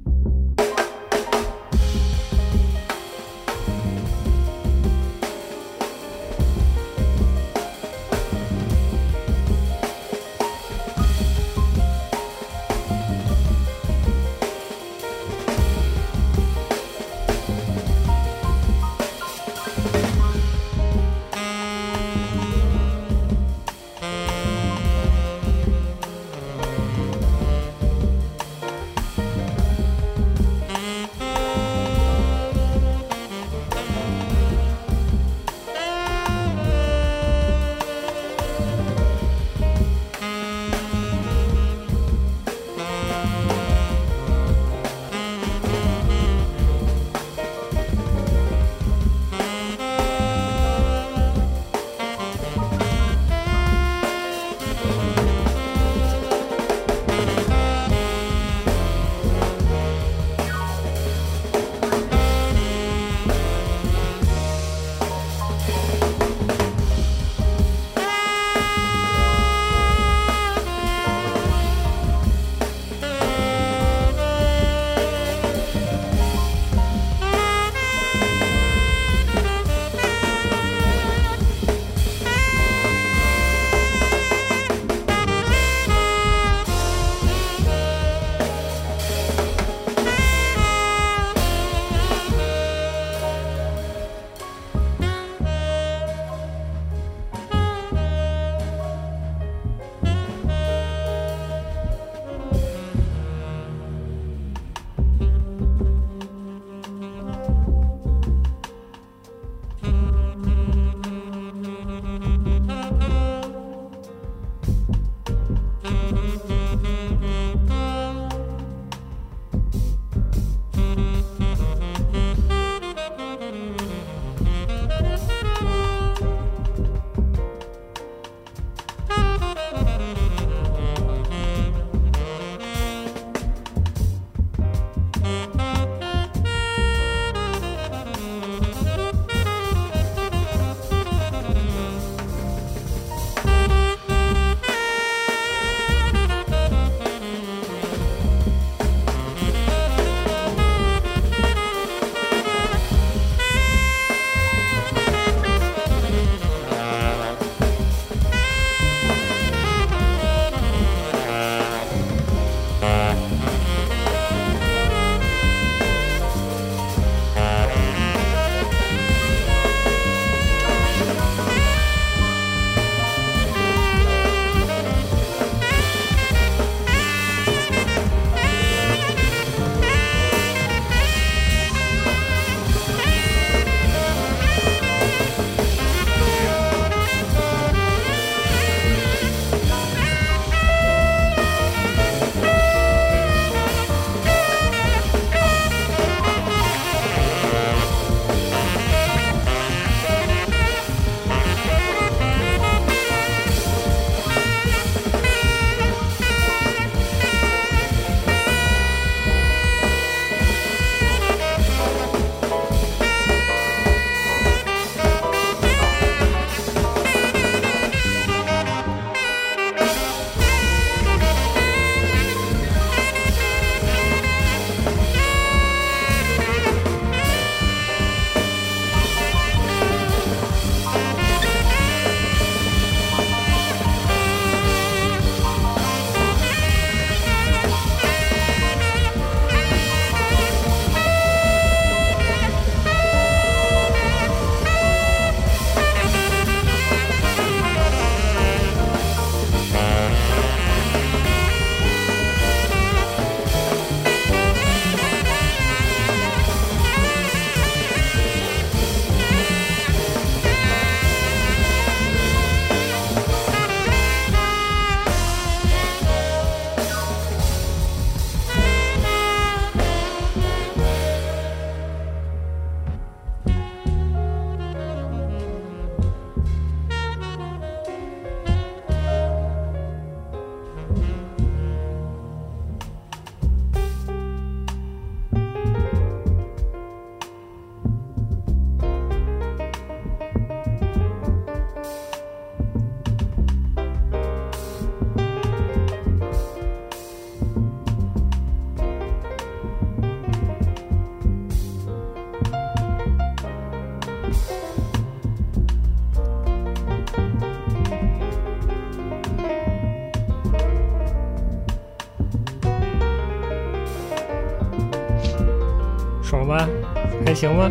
B: 行吗？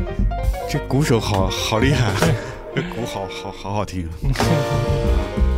C: 这鼓手好好厉害，这 鼓好好好好听。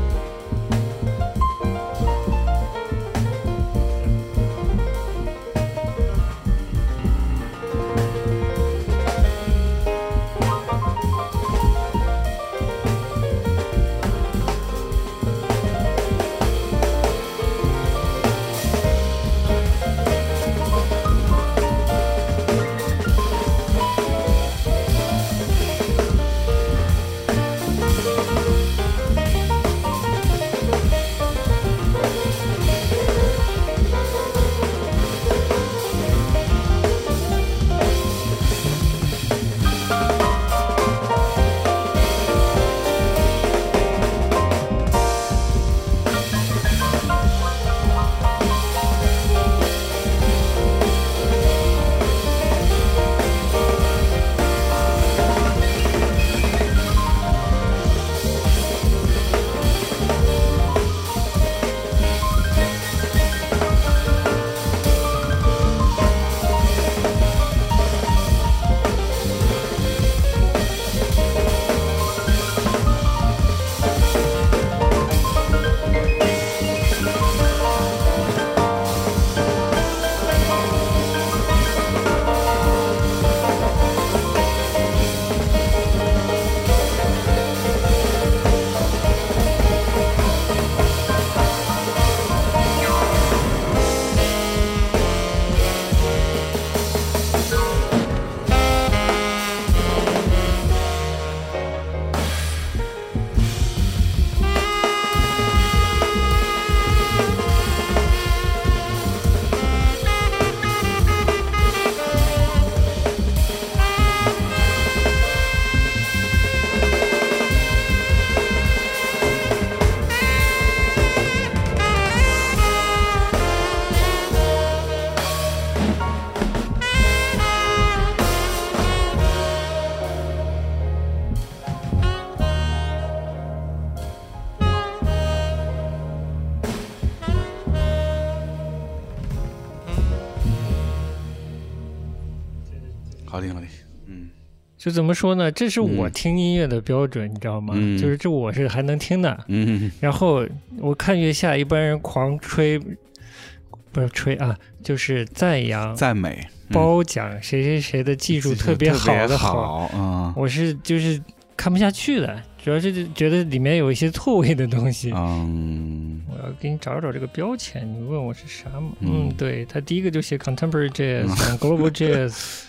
B: 就怎么说呢？这是我
C: 嗯
B: 听音乐的标准，你知道吗？
C: 嗯
B: 就是这我是还能听的。
C: 嗯
B: 然后我看月下一般人狂吹，不是吹啊，就是赞扬、
C: 赞美，嗯
B: 褒奖谁谁谁的技术特别好的
C: 好，嗯
B: 我是就是看不下去的，主要是觉得里面有一些错位的东西。
C: 嗯
B: 我要给你找找这个标签，你问我是啥吗？
C: 嗯
B: 嗯，对他第一个就写 contemporary jazz、global jazz、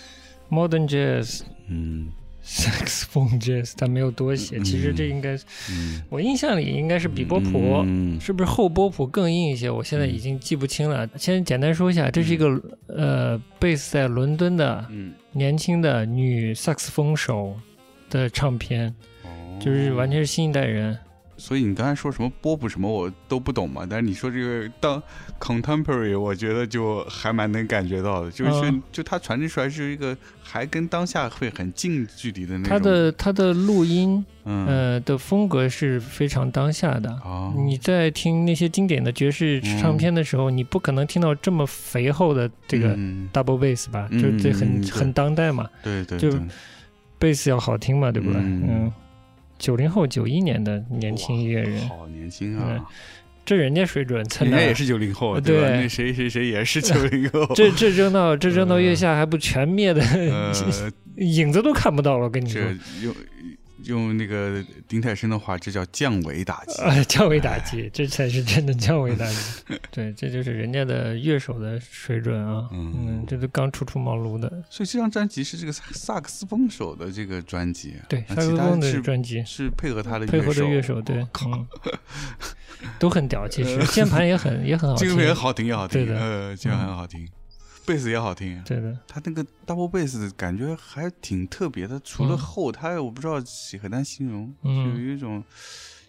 B: modern jazz、
C: 嗯
B: saxophone jazz，他没有多写。其实这应该，
C: 嗯，
B: 我印象里应该是比波普。
C: 嗯
B: 是不是后波普更硬一些？我现在已经记不清了。先简单说一下，这是一个呃，贝斯在伦敦的
C: 嗯，
B: 年轻的女萨克斯风手的唱片，
C: 哦
B: 就是完全是新一代人。
C: 所以你刚才说什么波普什么我都不懂嘛，但是你说这个当 contemporary，我觉得就还蛮能感觉到的，就是、
B: 嗯
C: 就它传递出来是一个还跟当下会很近距离的那种。
B: 它的它的录音
C: 嗯
B: 呃的风格是非常当下的。
C: 哦
B: 你在听那些经典的爵士唱片的时候，你不可能听到这么肥厚的这个
C: 嗯
B: double bass 吧？
C: 嗯
B: 就这很
C: 嗯
B: 很当代嘛，对
C: 对对对
B: 贝斯要好听嘛，对不对？
C: 嗯
B: 嗯，九零后九一年的年轻音乐人，
C: 好年轻
B: 嗯
C: 啊！
B: 这人家水准
C: 人家也是九零后，
B: 呃
C: 对吧？
B: 对
C: 那谁谁谁也是九零后，
B: 这这扔到这扔到月下还不全灭的，
C: 呃，
B: 影子都看不到了。我跟你说，
C: 用用那个丁太升的话，这叫降维打击。
B: 啊，降维打击，这才是真的降维打击。对，这就是人家的乐手的水准啊。
C: 嗯
B: 嗯，这都刚初出茅庐的。
C: 所以这张专辑是这个萨萨克斯风手的这个专辑，
B: 对，萨克斯风的专辑，
C: 是配合他的
B: 配合的乐手，对，都很屌。其实 键盘也很也很好听
C: 这个，也好听也好听，
B: 对的
C: 呃，这样很好听，贝斯也好听。
B: 对的。
C: 他那个 double bass 感觉还挺特别的，除了
B: 嗯。
C: 厚，它我不知道很难形容，
B: 嗯。
C: 就有一种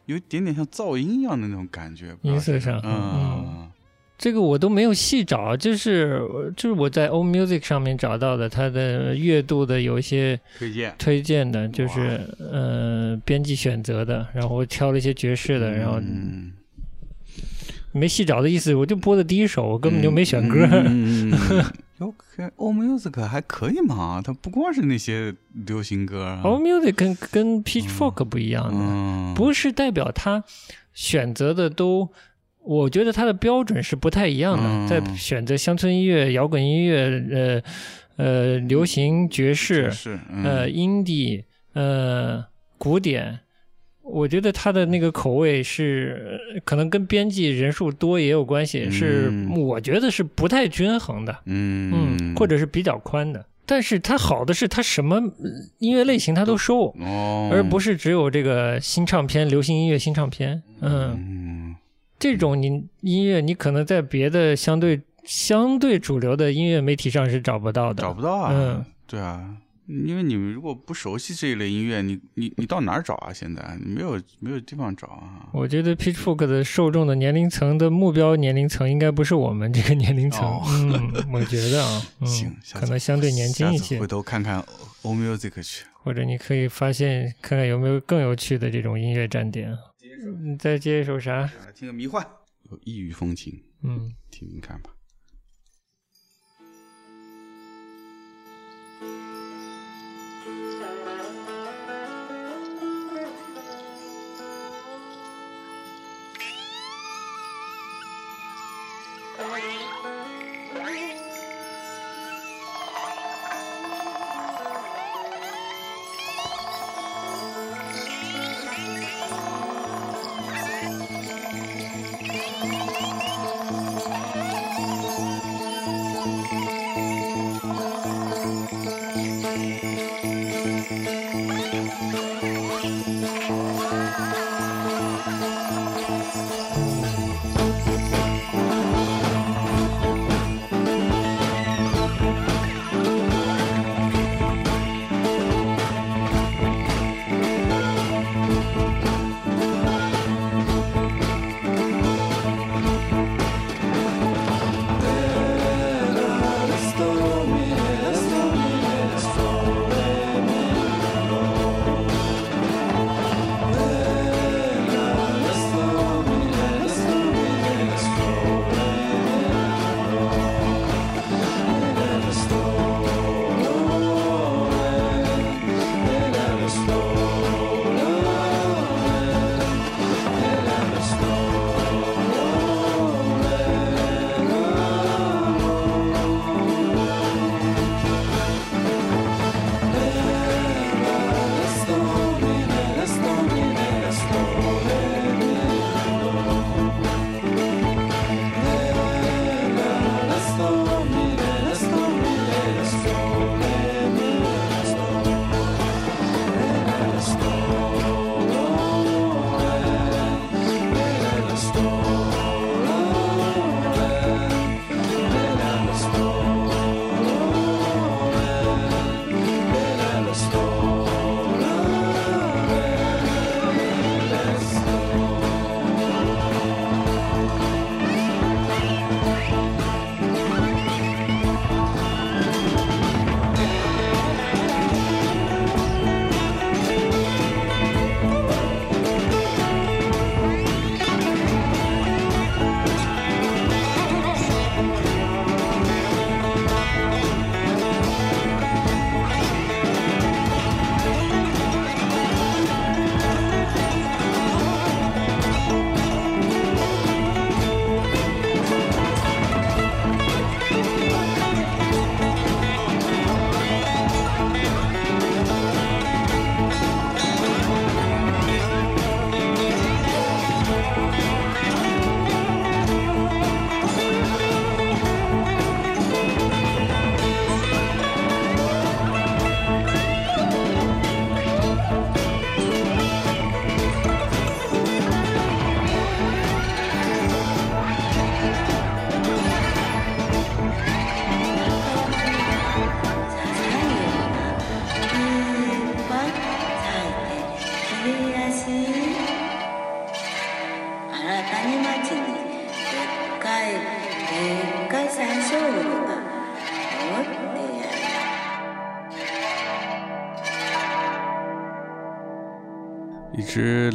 C: 有一点点像噪音一样的那种感觉，
B: 音色上
C: 嗯。
B: 这个我都没有细找，就是就是我在 O Music 上面找到的，它的月度的有一些
C: 推荐，
B: 推荐的，就是呃编辑选择的，然后我挑了一些爵士的，然后
C: 嗯
B: 没细找的意思，我就播的第一首，我根本就没选歌。
C: OK o music 还可以嘛，它不光是那些流行歌啊。
B: All Music 跟跟 Pitchfork 不一样的，
C: 嗯，
B: 不是代表他选择的都，我觉得他的标准是不太一样的，
C: 嗯
B: 在选择乡村音乐、摇滚音乐、呃呃流行爵士、
C: 是
B: 呃
C: 嗯
B: indie、呃古典。我觉得他的那个口味是呃可能跟编辑人数多也有关系，是
C: 嗯
B: 我觉得是不太均衡的。
C: 嗯
B: 嗯，或者是比较宽的。但是它好的是它什么呃音乐类型它都收，
C: 哦，
B: 而不是只有这个新唱片、流行音乐新唱片。嗯，
C: 嗯
B: 这种你音乐你可能在别的相对相对主流的音乐媒体上是找不到的。
C: 找不到啊。
B: 嗯
C: 对啊，因为你们如果不熟悉这一类音乐，你你你到哪儿找啊？现在你没有没有地方找啊。
B: 我觉得 Pitchfork 的受众的年龄层的目标年龄层应该不是我们这个年龄层。
C: 哦
B: 嗯，我觉得啊，嗯
C: 行，，
B: 可能相对年轻一些
C: 回，头看看 O Music 去。
B: 或者你可以发现看看有没有更有趣的这种音乐站点。你再接一首啥？
C: 来听个迷幻，有异域风情，
B: 嗯。
C: 听听看吧。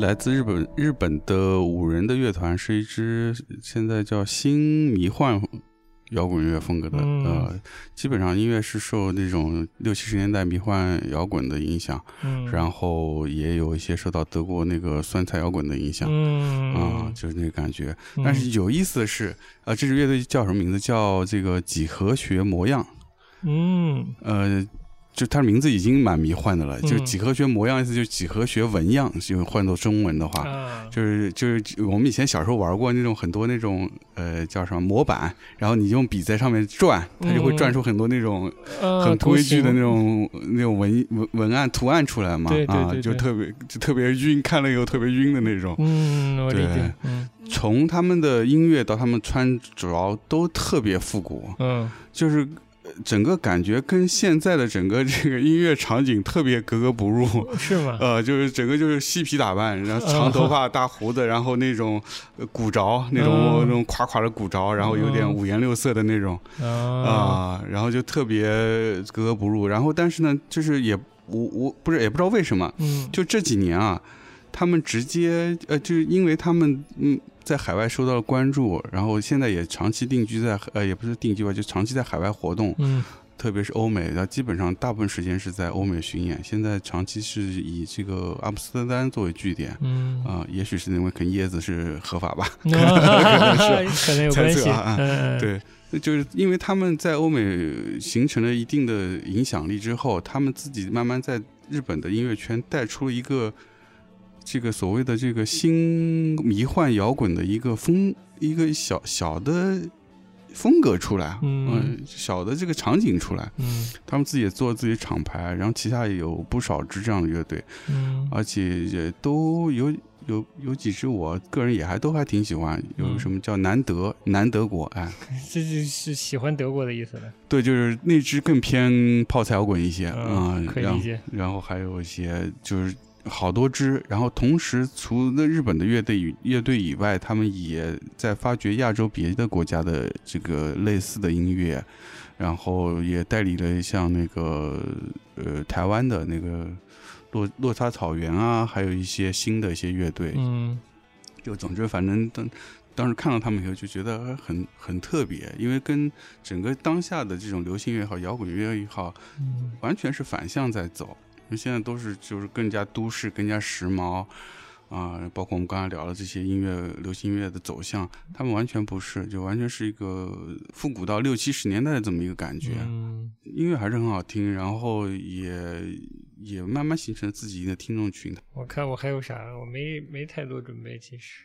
C: 来自日本日本的五人的乐团，是一支现在叫新迷幻摇滚乐风格的，
B: 嗯
C: 呃，基本上音乐是受那种六七十年代迷幻摇滚的影响，
B: 嗯，
C: 然后也有一些受到德国那个酸菜摇滚的影响。
B: 嗯
C: 啊、就是那个感觉。
B: 嗯
C: 但是有意思的是，呃，这支乐队叫什么名字？叫这个几何学模样。
B: 嗯
C: 呃，就它的名字已经蛮迷幻的了。就
B: 嗯
C: 几何学模样意思就是几何学纹样，就换作中文的话。
B: 啊，
C: 就是就是我们以前小时候玩过那种很多那种呃叫什么模板，然后你用笔在上面转，它就会
B: 嗯
C: 转出很多那种
B: 啊
C: 很规矩的那。种那种文文文案图案出来嘛，啊，就特别就特别晕，看了以后特别晕的那种。
B: 嗯，我理
C: 对
B: 解。嗯
C: 从他们的音乐到他们穿着都特别复古，
B: 嗯
C: 就是呃整个感觉跟现在的整个这个音乐场景特别格格不入。
B: 是吗？
C: 呃，就是整个就是嬉皮打扮，然后长头发、大胡子，然后那种呃鼓着，那种、
B: 嗯
C: 那种垮垮的鼓着，然后有点
B: 嗯
C: 五颜六色的那种
B: 啊
C: 啊、然后就特别格格不入。然后但是呢，就是也我我不是也不知道为什么，
B: 嗯
C: 就这几年啊，他们直接呃，就是因为他们嗯在海外受到了关注，然后现在也长期定居在呃也不是定居吧，就长期在海外活动，
B: 嗯
C: 特别是欧美，然后基本上大部分时间是在欧美巡演。现在长期是以这个阿姆斯特丹作为据点。
B: 嗯，
C: 啊、也许是因为啃椰子是合法吧，
B: 可能 有关系。
C: 啊对，就是因为他们在欧美形成了一定的影响力之后，他们自己慢慢在日本的音乐圈带出了一个这个所谓的这个新迷幻摇滚的一个风，一个小小的风格出来，
B: 嗯。
C: 小的这个场景出来。
B: 嗯。
C: 他们自己也做自己厂牌，然后旗下也有不少支这样的乐队，
B: 嗯。
C: 而且也都有有有几支我个人也还都还挺喜欢，有
B: 嗯。
C: 什么叫南德南德国，哎，
B: 这就是喜欢德国的意思了。
C: 对，就是那支更偏泡菜摇滚一些啊、
B: 嗯可以
C: 然后还有一些就是好多支，然后同时除了日本的乐队与乐队以外，他们也在发掘亚洲别的国家的这个类似的音乐，然后也代理了像那个呃台湾的那个落落差草原啊，还有一些新的一些乐队，
B: 嗯。
C: 就总之，反正当当时看到他们以后，就觉得很很特别，因为跟整个当下的这种流行乐也好、摇滚乐也好，
B: 嗯。
C: 完全是反向在走。现在都是就是更加都市、更加时髦啊、包括我们刚才聊的这些音乐、流行音乐的走向，他们完全不是，就完全是一个复古到六七十年代的这么一个感觉。
B: 嗯
C: 音乐还是很好听，然后也也慢慢形成自己的听众群。
B: 我看我还有啥？我没没太多准备，其实。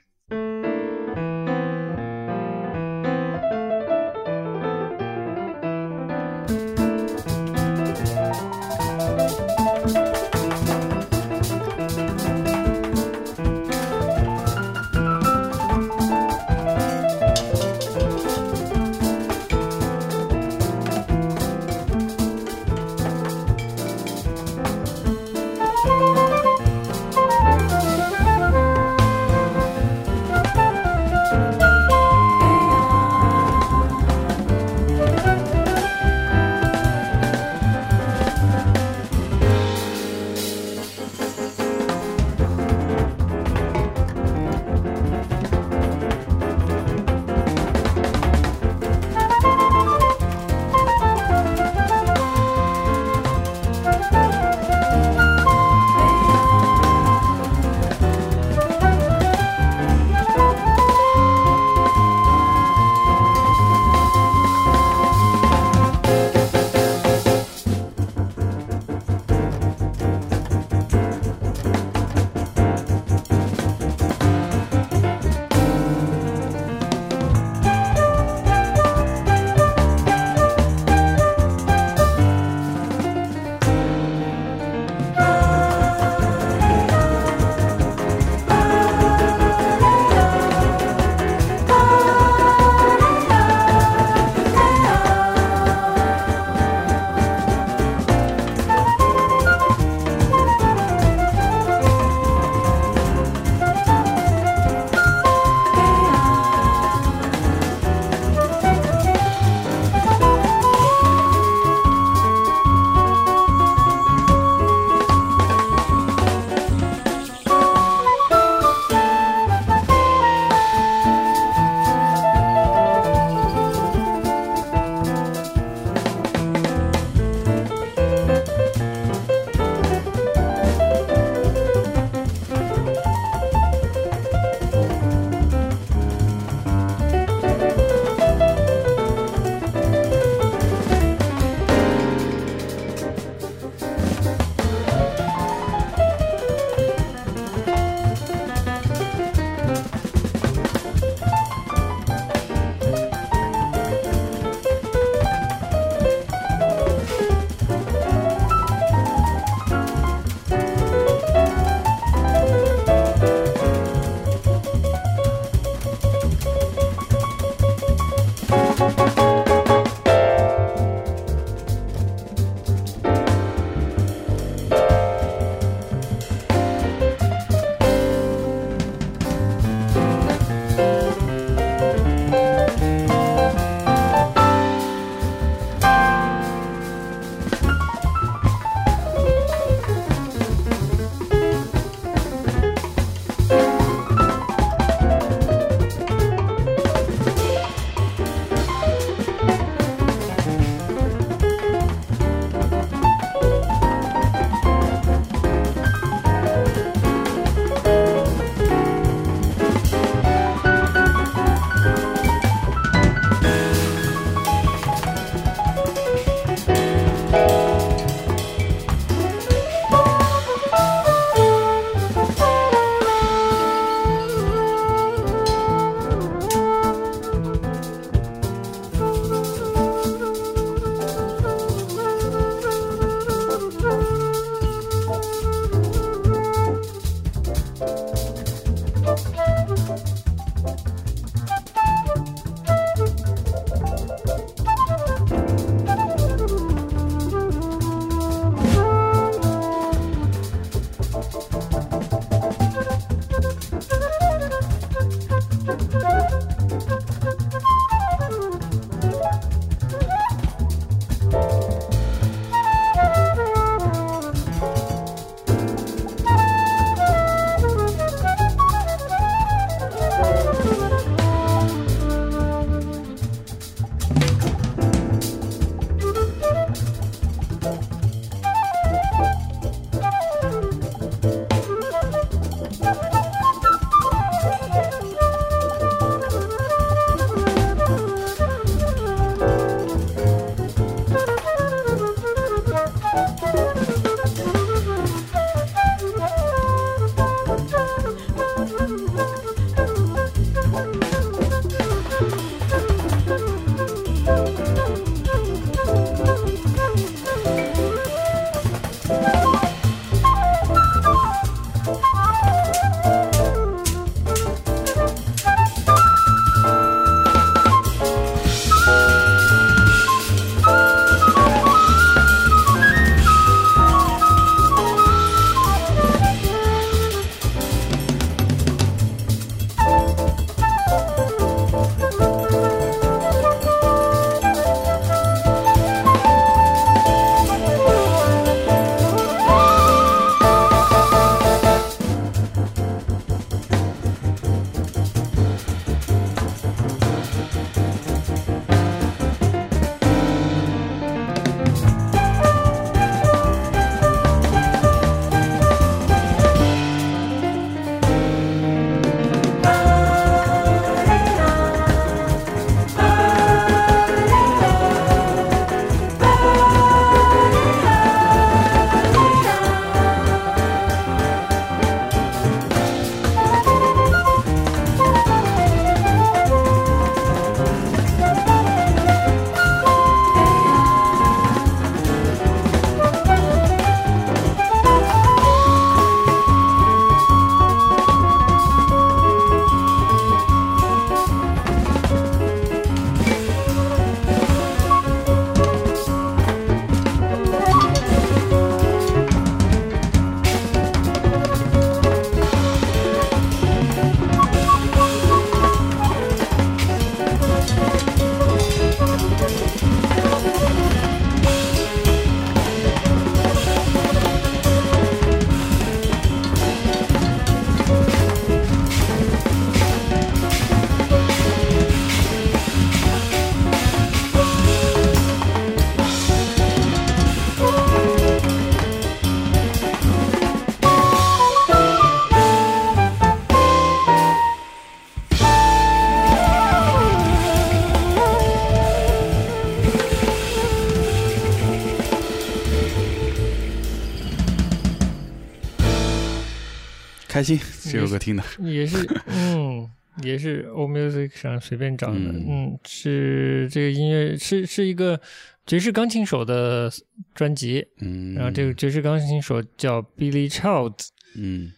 C: 开心，这首 歌听的，
B: 也是，嗯，也是 O Music 上随便找的，
C: 嗯。
B: 嗯，是这个音乐是是一个爵士钢琴手的专辑，
C: 嗯，
B: 然后这个爵士钢琴手叫 Billy Childs，
C: 嗯。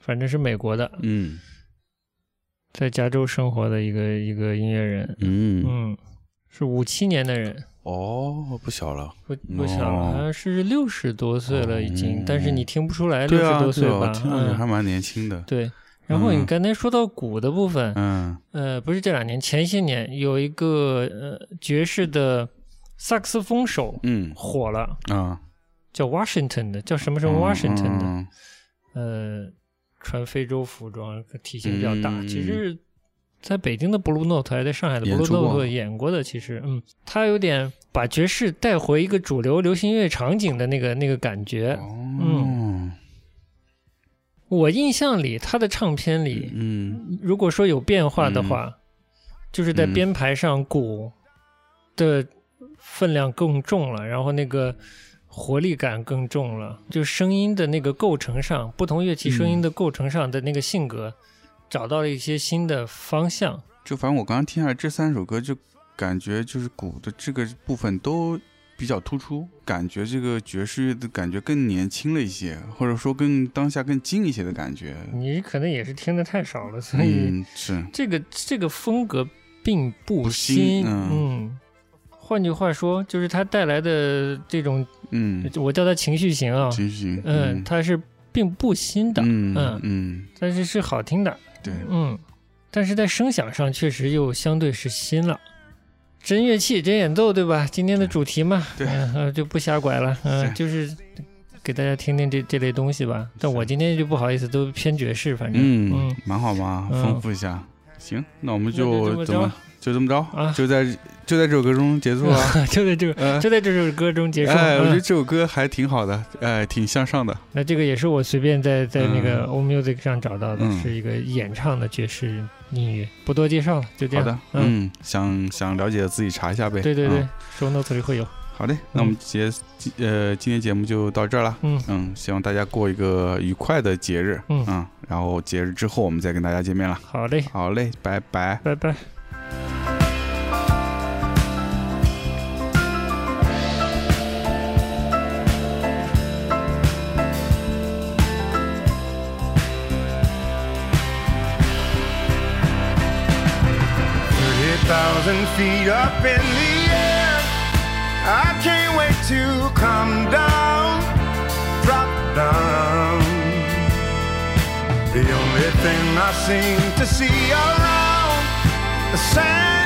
B: 反正是美国的，
C: 嗯。
B: 在加州生活的一个一个音乐人，
C: 嗯，
B: 嗯，是五七年的人，
C: 哦，不小了，
B: 不不小了，
C: 哦。
B: 好像是六十多岁了已经，
C: 哦。
B: 但是你听不出来六十多岁吧？
C: 听上去
B: 嗯。
C: 还蛮年轻的，
B: 对。然后你
C: 嗯。
B: 刚才说到鼓的部分，
C: 嗯。
B: 呃，不是这两年，前些年有一个呃爵士的萨克斯风手
C: 嗯。
B: 火了，
C: 啊，
B: 叫 Washington 的，叫什么什么
C: 嗯
B: Washington 的，
C: 嗯
B: 呃，穿非洲服装，体型比较大。
C: 嗯。
B: 其实，在北京的 Blue Note 还在上海的
C: 演
B: Blue Note 演过的，其实，嗯，他有点把爵士带回一个主流流行音乐场景的那个那个感觉。
C: 嗯，
B: 我印象里，他的唱片里，
C: 嗯
B: 如果说有变化的话，就是在
C: 嗯。
B: 编排上鼓的分量更重了，然后那个活力感更重了，就声音的那个构成上，不同乐器声音的构成上的那个性格，找到了一些新的方向。
C: 就反正我刚刚听下来这三首歌，就感觉就是鼓的这个部分都比较突出，感觉这个爵士乐的感觉更年轻了一些，或者说更当下更近一些的感觉。
B: 你可能也是听的太少了，所以
C: 嗯，是，
B: 这个这个风格并不
C: 不新
B: 新。
C: 嗯。
B: 嗯，换句话说，就是它带来的这种，
C: 嗯，
B: 我叫它情绪型啊，
C: 情绪型，
B: 嗯，它是并不新的，
C: 嗯
B: 嗯。
C: 嗯，
B: 但是是好听的，
C: 对，
B: 嗯，但是在声响上确实又相对是新了。真乐器、真演奏，对吧？今天的主题嘛，
C: 对
B: 就不瞎拐了，嗯、
C: 是
B: 就是给大家听听这这类东西吧。但我今天就不好意思，都偏爵士，反正，
C: 嗯
B: 嗯，
C: 蛮好嘛，
B: 嗯
C: 丰富一下。行，那我们
B: 那就
C: 怎么就这么着
B: 啊
C: 就在就在这首歌中结束啊。
B: 就在这个
C: 呃
B: 就在这首歌中结束。
C: 哎，我觉得
B: 嗯
C: 这首歌还挺好的，哎，挺向上的。
B: 那这个也是我随便在在那个
C: 嗯
B: O Music 上找到的，
C: 嗯
B: 是一个演唱的爵士音乐，不多介绍了，就这样。
C: 好的，
B: 嗯，
C: 嗯，想想了解自己查一下呗。
B: 对对对
C: 嗯
B: ，，show notes 里会有。
C: 好的，那我们节呃今天节目就到这儿了。
B: 嗯
C: 嗯，希望大家过一个愉快的节日。
B: 嗯
C: 然后节日之后我们再跟大家见面了。
B: 好嘞，
C: 好嘞，拜拜。
B: 拜拜。
E: 30,000 feet up in the air. I can't wait to come down, drop down. The only thing I seem to see around the sun.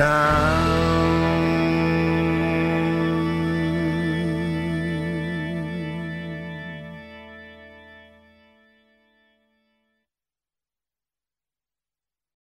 E: Down.